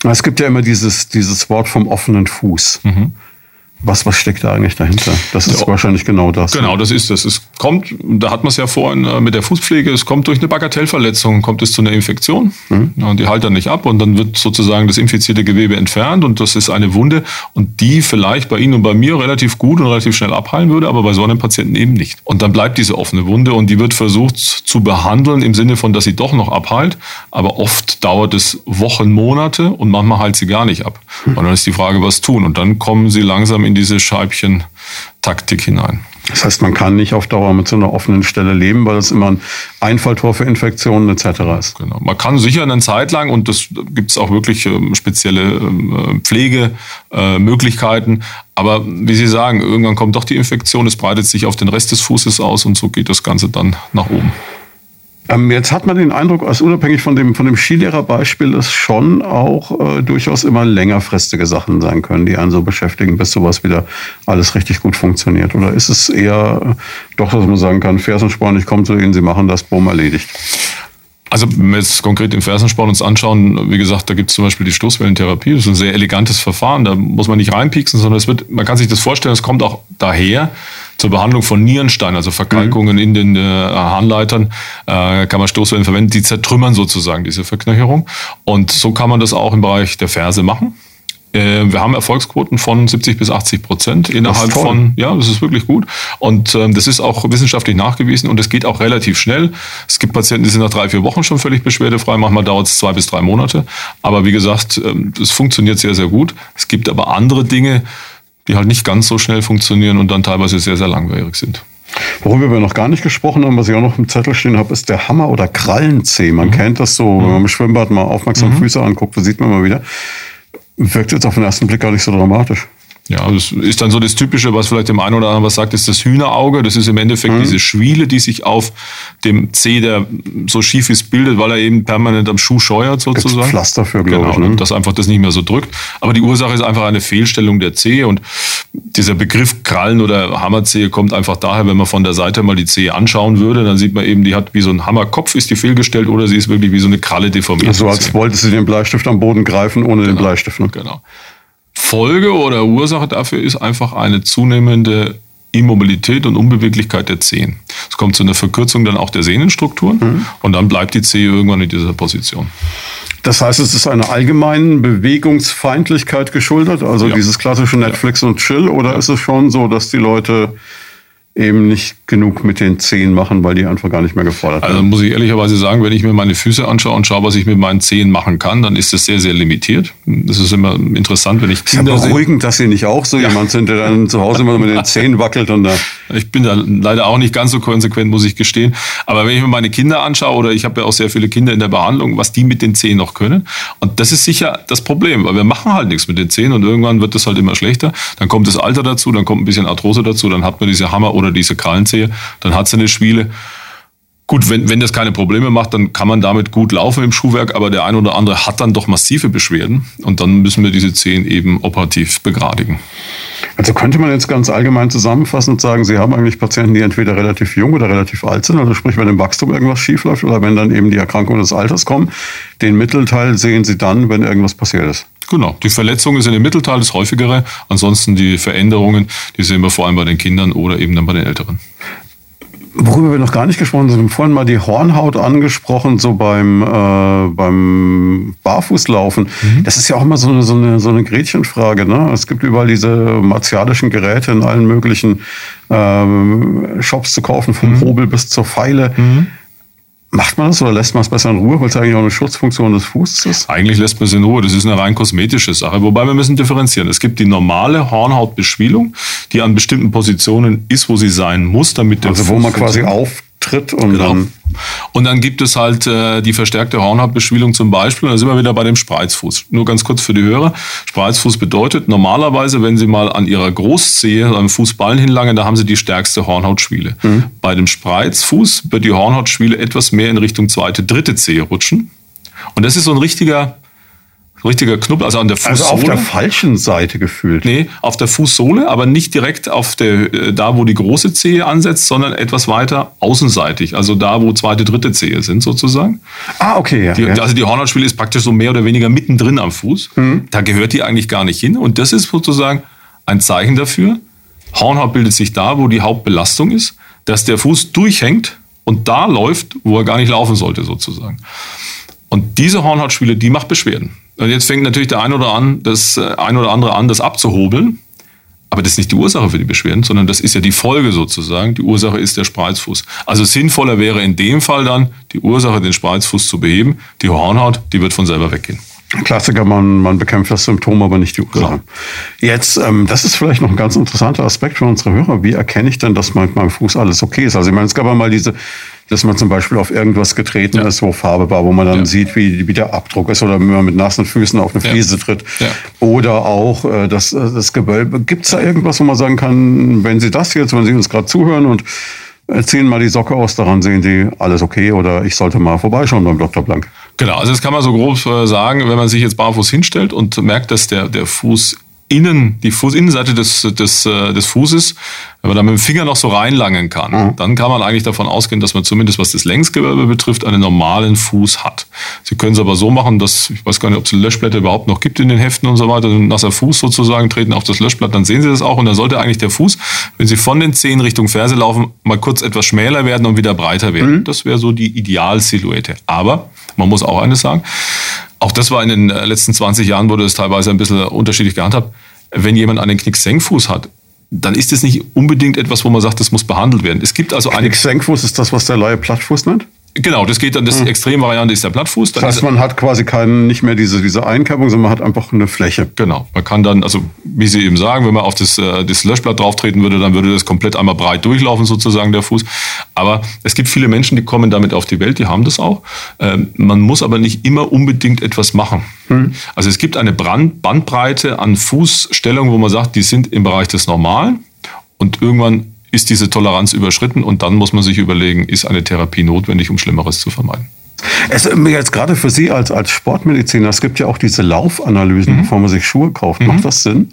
genau. Es gibt ja immer dieses, dieses Wort vom offenen Fuß. Mhm. Was, was steckt da eigentlich dahinter? Das ist ja, wahrscheinlich genau das. Genau, das ist das. Es kommt, da hat man es ja vorhin äh, mit der Fußpflege, es kommt durch eine Bagatellverletzung, kommt es zu einer Infektion. Mhm. Ja, und die halten dann nicht ab und dann wird sozusagen das infizierte Gewebe entfernt und das ist eine Wunde und die vielleicht bei Ihnen und bei mir relativ gut und relativ schnell abheilen würde, aber bei so einem Patienten eben nicht. Und dann bleibt diese offene Wunde und die wird versucht zu behandeln im Sinne von, dass sie doch noch abheilt, aber oft dauert es Wochen, Monate und manchmal heilt sie gar nicht ab. Mhm. Und dann ist die Frage, was tun? Und dann kommen sie langsam in in diese Scheibchen-Taktik hinein. Das heißt, man kann nicht auf Dauer mit so einer offenen Stelle leben, weil es immer ein Einfalltor für Infektionen etc. ist. Genau. Man kann sicher eine Zeit lang, und das gibt es auch wirklich ähm, spezielle ähm, Pflegemöglichkeiten, äh, aber wie Sie sagen, irgendwann kommt doch die Infektion, es breitet sich auf den Rest des Fußes aus und so geht das Ganze dann nach oben. Ähm, jetzt hat man den Eindruck, als unabhängig von dem, von dem Skilehrerbeispiel, dass schon auch äh, durchaus immer längerfristige Sachen sein können, die einen so beschäftigen, bis sowas wieder alles richtig gut funktioniert. Oder ist es eher äh, doch, dass man sagen kann, Fersensporn, ich komme zu Ihnen, Sie machen das, Bumm, erledigt? Also wenn wir jetzt konkret im Fersensport uns anschauen, wie gesagt, da gibt es zum Beispiel die Stoßwellentherapie. Das ist ein sehr elegantes Verfahren. Da muss man nicht reinpieksen, sondern es wird, man kann sich das vorstellen, es kommt auch daher zur Behandlung von Nierenstein, also Verkalkungen mhm. in den äh, Harnleitern, äh, kann man Stoßwellen verwenden. Die zertrümmern sozusagen diese Verknöcherung. Und so kann man das auch im Bereich der Ferse machen. Äh, wir haben Erfolgsquoten von 70 bis 80 Prozent innerhalb von, ja, das ist wirklich gut. Und ähm, das ist auch wissenschaftlich nachgewiesen und es geht auch relativ schnell. Es gibt Patienten, die sind nach drei, vier Wochen schon völlig beschwerdefrei. Manchmal dauert es zwei bis drei Monate. Aber wie gesagt, ähm, das funktioniert sehr, sehr gut. Es gibt aber andere Dinge, die halt nicht ganz so schnell funktionieren und dann teilweise sehr, sehr langwierig sind. Worüber wir noch gar nicht gesprochen haben, was ich auch noch im Zettel stehen habe, ist der Hammer- oder Krallenzeh. Man mhm. kennt das so, wenn man im Schwimmbad mal aufmerksam mhm. Füße anguckt, das sieht man mal wieder wirkt jetzt auf den ersten Blick gar nicht so dramatisch. Ja, das ist dann so das Typische, was vielleicht dem einen oder anderen was sagt, ist das Hühnerauge. Das ist im Endeffekt mhm. diese Schwiele, die sich auf dem Zeh, der so schief ist, bildet, weil er eben permanent am Schuh scheuert sozusagen. Gibt's Pflaster für, glaube genau, ich. Ne? Dass einfach das nicht mehr so drückt. Aber die Ursache ist einfach eine Fehlstellung der Zehe und dieser Begriff Krallen oder Hammerzehe kommt einfach daher, wenn man von der Seite mal die Zehe anschauen würde, dann sieht man eben, die hat wie so ein Hammerkopf, ist die fehlgestellt oder sie ist wirklich wie so eine Kralle deformiert. Also als wollte sie den Bleistift am Boden greifen ohne genau, den Bleistift. Ne? Genau. Folge oder Ursache dafür ist einfach eine zunehmende Immobilität und Unbeweglichkeit der Zehen. Es kommt zu einer Verkürzung dann auch der Sehnenstrukturen mhm. und dann bleibt die Zehe irgendwann in dieser Position. Das heißt, es ist einer allgemeinen Bewegungsfeindlichkeit geschuldet, also ja. dieses klassische Netflix ja. und Chill, oder ja. ist es schon so, dass die Leute eben nicht genug mit den Zehen machen, weil die einfach gar nicht mehr gefordert werden. Also muss ich ehrlicherweise sagen, wenn ich mir meine Füße anschaue und schaue, was ich mit meinen Zehen machen kann, dann ist das sehr, sehr limitiert. Das ist immer interessant, wenn ich Kinder ist ja beruhigend, dass Sie nicht auch so ja. jemand sind, der dann zu Hause immer mit den Zehen wackelt und da. Ich bin da leider auch nicht ganz so konsequent, muss ich gestehen. Aber wenn ich mir meine Kinder anschaue, oder ich habe ja auch sehr viele Kinder in der Behandlung, was die mit den Zehen noch können. Und das ist sicher das Problem, weil wir machen halt nichts mit den Zehen und irgendwann wird das halt immer schlechter. Dann kommt das Alter dazu, dann kommt ein bisschen Arthrose dazu, dann hat man diese Hammer oder diese Krallenzehe, dann hat sie eine Schwiele. Gut, wenn, wenn das keine Probleme macht, dann kann man damit gut laufen im Schuhwerk, aber der ein oder andere hat dann doch massive Beschwerden und dann müssen wir diese Zehen eben operativ begradigen. Also könnte man jetzt ganz allgemein zusammenfassend sagen, Sie haben eigentlich Patienten, die entweder relativ jung oder relativ alt sind, also sprich, wenn im Wachstum irgendwas schiefläuft oder wenn dann eben die Erkrankungen des Alters kommen. Den Mittelteil sehen Sie dann, wenn irgendwas passiert ist. Genau, die Verletzungen sind im Mittelteil das häufigere. Ansonsten die Veränderungen, die sehen wir vor allem bei den Kindern oder eben dann bei den Älteren. Worüber wir noch gar nicht gesprochen haben, wir haben vorhin mal die Hornhaut angesprochen, so beim, äh, beim Barfußlaufen. Mhm. Das ist ja auch immer so eine, so eine, so eine Gretchenfrage. Ne? Es gibt überall diese martialischen Geräte in allen möglichen ähm, Shops zu kaufen, vom mhm. Hobel bis zur Pfeile. Mhm. Macht man das oder lässt man es besser in Ruhe, weil es eigentlich auch eine Schutzfunktion des Fußes ist? Eigentlich lässt man es in Ruhe. Das ist eine rein kosmetische Sache. Wobei wir müssen differenzieren. Es gibt die normale Hornhautbeschwielung, die an bestimmten Positionen ist, wo sie sein muss, damit der Also wo man quasi auf tritt und genau. dann. Und dann gibt es halt äh, die verstärkte Hornhautbeschwielung zum Beispiel. Da sind wir wieder bei dem Spreizfuß. Nur ganz kurz für die Hörer. Spreizfuß bedeutet normalerweise, wenn Sie mal an Ihrer Großzehe, am Fußballen hinlangen, da haben Sie die stärkste Hornhautschwiele. Mhm. Bei dem Spreizfuß wird die Hornhautschwiele etwas mehr in Richtung zweite, dritte Zehe rutschen. Und das ist so ein richtiger richtiger Knubbel, also an der Fußsohle. Also auf der falschen Seite gefühlt. Nee, auf der Fußsohle, aber nicht direkt auf der, äh, da, wo die große Zehe ansetzt, sondern etwas weiter außenseitig, also da, wo zweite, dritte Zehe sind sozusagen. Ah, okay, ja. Die, also die Hornhautschwelle ist praktisch so mehr oder weniger mittendrin am Fuß. Mhm. Da gehört die eigentlich gar nicht hin und das ist sozusagen ein Zeichen dafür. Hornhaut bildet sich da, wo die Hauptbelastung ist, dass der Fuß durchhängt und da läuft, wo er gar nicht laufen sollte sozusagen. Und diese Hornhautschwelle, die macht Beschwerden. Und jetzt fängt natürlich der ein oder, an, das äh, ein oder andere an, das abzuhobeln. Aber das ist nicht die Ursache für die Beschwerden, sondern das ist ja die Folge sozusagen. Die Ursache ist der Spreizfuß. Also sinnvoller wäre in dem Fall dann, die Ursache, den Spreizfuß zu beheben. Die Hornhaut, die wird von selber weggehen. Klassiker, man, man bekämpft das Symptom, aber nicht die Ursache. Genau. Jetzt, ähm, das ist vielleicht noch ein ganz interessanter Aspekt für unsere Hörer. Wie erkenne ich denn, dass mit meinem Fuß alles okay ist? Also ich meine, es gab ja mal diese dass man zum Beispiel auf irgendwas getreten ja. ist, wo Farbe war, wo man dann ja. sieht, wie, wie der Abdruck ist oder wenn man mit nassen Füßen auf eine Fliese tritt. Oder auch äh, das, äh, das Gewölbe. Gibt es da irgendwas, wo man sagen kann, wenn Sie das jetzt, wenn Sie uns gerade zuhören und ziehen mal die Socke aus, daran sehen sie alles okay oder ich sollte mal vorbeischauen beim Dr. Blank. Genau, also das kann man so grob äh, sagen, wenn man sich jetzt barfuß hinstellt und merkt, dass der, der Fuß innen, die Fußinnenseite des, des, äh, des Fußes, wenn man da mit dem Finger noch so reinlangen kann, mhm. dann kann man eigentlich davon ausgehen, dass man zumindest was das Längsgewölbe betrifft, einen normalen Fuß hat. Sie können es aber so machen, dass, ich weiß gar nicht, ob es Löschblätter überhaupt noch gibt in den Heften und so weiter, ein nasser Fuß sozusagen, treten auf das Löschblatt, dann sehen Sie das auch und dann sollte eigentlich der Fuß, wenn Sie von den Zehen Richtung Ferse laufen, mal kurz etwas schmäler werden und wieder breiter werden. Mhm. Das wäre so die Idealsilhouette. Aber man muss auch eines sagen, auch das war in den äh, letzten 20 Jahren, wurde es teilweise ein bisschen unterschiedlich gehandhabt. Wenn jemand einen Knicksenkfuß hat, dann ist es nicht unbedingt etwas, wo man sagt, das muss behandelt werden. Es gibt also eine. Knicksenkfuß ist das, was der Laie Plattfuß nennt? Genau, das geht dann, das mhm. Extremvariante ist der Plattfuß. Das heißt, man hat quasi keinen, nicht mehr diese, diese Einkerbung, sondern man hat einfach eine Fläche. Genau. Man kann dann, also wie Sie eben sagen, wenn man auf das, äh, das Löschblatt drauftreten würde, dann würde das komplett einmal breit durchlaufen, sozusagen der Fuß. Aber es gibt viele Menschen, die kommen damit auf die Welt, die haben das auch. Ähm, man muss aber nicht immer unbedingt etwas machen. Mhm. Also es gibt eine Brand Bandbreite an Fußstellungen, wo man sagt, die sind im Bereich des Normalen. Und irgendwann ist diese Toleranz überschritten und dann muss man sich überlegen, ist eine Therapie notwendig, um Schlimmeres zu vermeiden. Es ist jetzt gerade für Sie als, als Sportmediziner, es gibt ja auch diese Laufanalysen, mhm. bevor man sich Schuhe kauft. Mhm. Macht das Sinn?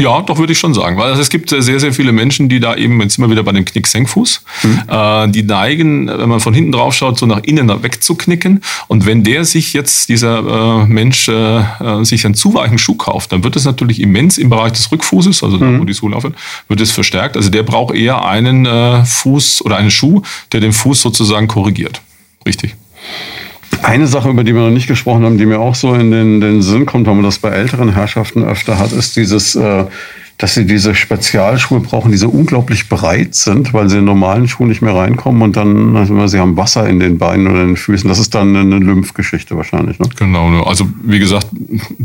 Ja, doch würde ich schon sagen, weil es gibt sehr, sehr viele Menschen, die da eben, jetzt sind wir wieder bei dem Knicksenkfuß, mhm. äh, die neigen, wenn man von hinten drauf schaut, so nach innen wegzuknicken. Und wenn der sich jetzt, dieser äh, Mensch, äh, äh sich einen zu weichen Schuh kauft, dann wird es natürlich immens im Bereich des Rückfußes, also mhm. da, wo die Sohle aufhört, wird es verstärkt. Also der braucht eher einen äh, Fuß oder einen Schuh, der den Fuß sozusagen korrigiert. Richtig. Eine Sache, über die wir noch nicht gesprochen haben, die mir auch so in den, den Sinn kommt, weil man das bei älteren Herrschaften öfter hat, ist dieses, äh, dass sie diese Spezialschuhe brauchen, die so unglaublich breit sind, weil sie in normalen Schuhen nicht mehr reinkommen und dann, also sie haben Wasser in den Beinen oder in den Füßen. Das ist dann eine Lymphgeschichte wahrscheinlich. Ne? Genau, ne? also wie gesagt,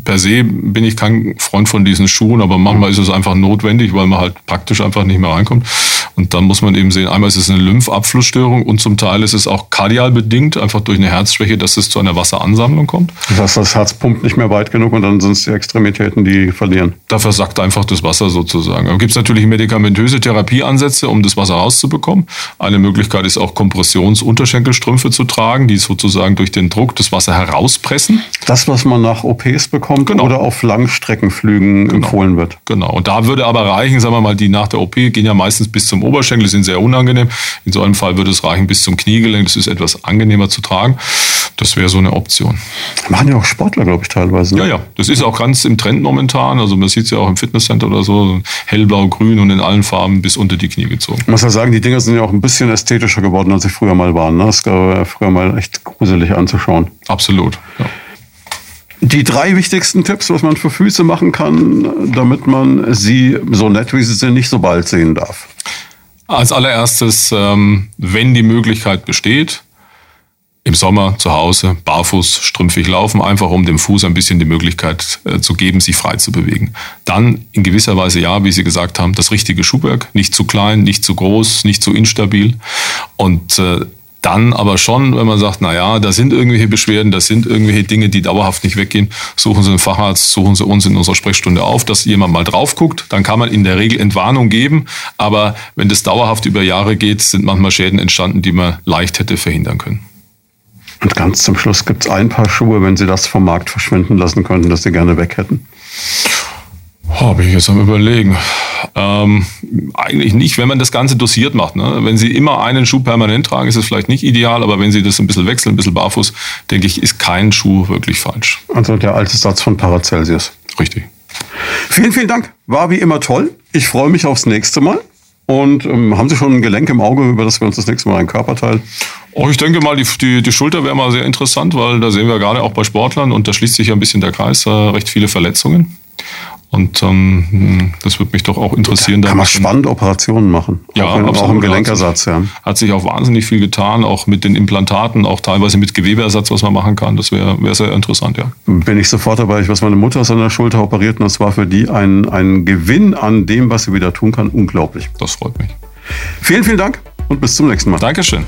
per se bin ich kein Freund von diesen Schuhen, aber manchmal mhm. ist es einfach notwendig, weil man halt praktisch einfach nicht mehr reinkommt. Und dann muss man eben sehen, einmal ist es eine Lymphabflussstörung und zum Teil ist es auch kardial bedingt, einfach durch eine Herzschwäche, dass es zu einer Wasseransammlung kommt. Das heißt, das Herz pumpt nicht mehr weit genug und dann sind es die Extremitäten, die verlieren. Da versackt einfach das Wasser sozusagen. Da gibt es natürlich medikamentöse Therapieansätze, um das Wasser rauszubekommen. Eine Möglichkeit ist auch Kompressionsunterschenkelstrümpfe zu tragen, die sozusagen durch den Druck das Wasser herauspressen. Das, was man nach OPs bekommt genau. oder auf Langstreckenflügen genau. empfohlen wird. Genau. Und da würde aber reichen, sagen wir mal, die nach der OP gehen ja meistens bis zum Oberschenkel, sind sehr unangenehm. In so einem Fall würde es reichen bis zum Kniegelenk. Das ist etwas angenehmer zu tragen. Das wäre so eine Option. Machen ja auch Sportler, glaube ich, teilweise. Ne? Ja, ja. Das ist auch ganz im Trend momentan. Also man sieht es ja auch im Fitnesscenter oder so. Hellblau, grün und in allen Farben bis unter die Knie gezogen. Ich muss ja sagen, die Dinger sind ja auch ein bisschen ästhetischer geworden, als sie früher mal waren. Ne? Das war früher mal echt gruselig anzuschauen. Absolut. Ja. Die drei wichtigsten Tipps, was man für Füße machen kann, damit man sie so nett wie sie sind, nicht so bald sehen darf. Als allererstes, ähm, wenn die Möglichkeit besteht, im Sommer zu Hause barfuß, strümpfig laufen, einfach um dem Fuß ein bisschen die Möglichkeit äh, zu geben, sich frei zu bewegen. Dann in gewisser Weise ja, wie Sie gesagt haben, das richtige Schuhwerk, nicht zu klein, nicht zu groß, nicht zu instabil und äh, dann aber schon, wenn man sagt, na ja, da sind irgendwelche Beschwerden, da sind irgendwelche Dinge, die dauerhaft nicht weggehen, suchen Sie einen Facharzt, suchen Sie uns in unserer Sprechstunde auf, dass jemand mal drauf guckt. Dann kann man in der Regel Entwarnung geben. Aber wenn das dauerhaft über Jahre geht, sind manchmal Schäden entstanden, die man leicht hätte verhindern können. Und ganz zum Schluss gibt es ein paar Schuhe, wenn Sie das vom Markt verschwinden lassen könnten, dass Sie gerne weg hätten. Oh, bin ich jetzt am überlegen. Ähm, eigentlich nicht, wenn man das Ganze dosiert macht. Ne? Wenn Sie immer einen Schuh permanent tragen, ist es vielleicht nicht ideal, aber wenn Sie das ein bisschen wechseln, ein bisschen barfuß, denke ich, ist kein Schuh wirklich falsch. Also der alte Satz von Paracelsius. Richtig. Vielen, vielen Dank. War wie immer toll. Ich freue mich aufs nächste Mal. Und ähm, haben Sie schon ein Gelenk im Auge, über das wir uns das nächste Mal einen Körper teilen? Oh, ich denke mal, die, die, die Schulter wäre mal sehr interessant, weil da sehen wir gerade auch bei Sportlern und da schließt sich ja ein bisschen der Kreis, äh, recht viele Verletzungen. Und ähm, das würde mich doch auch interessieren. Da kann man spannend Operationen machen. Ja, auch, in, auch im Gelenkersatz. Ja. Hat sich auch wahnsinnig viel getan, auch mit den Implantaten, auch teilweise mit Gewebeersatz, was man machen kann. Das wäre wär sehr interessant, ja. Bin ich sofort dabei. Ich weiß, meine Mutter ist an der Schulter operiert und das war für die ein, ein Gewinn an dem, was sie wieder tun kann. Unglaublich. Das freut mich. Vielen, vielen Dank und bis zum nächsten Mal. Dankeschön.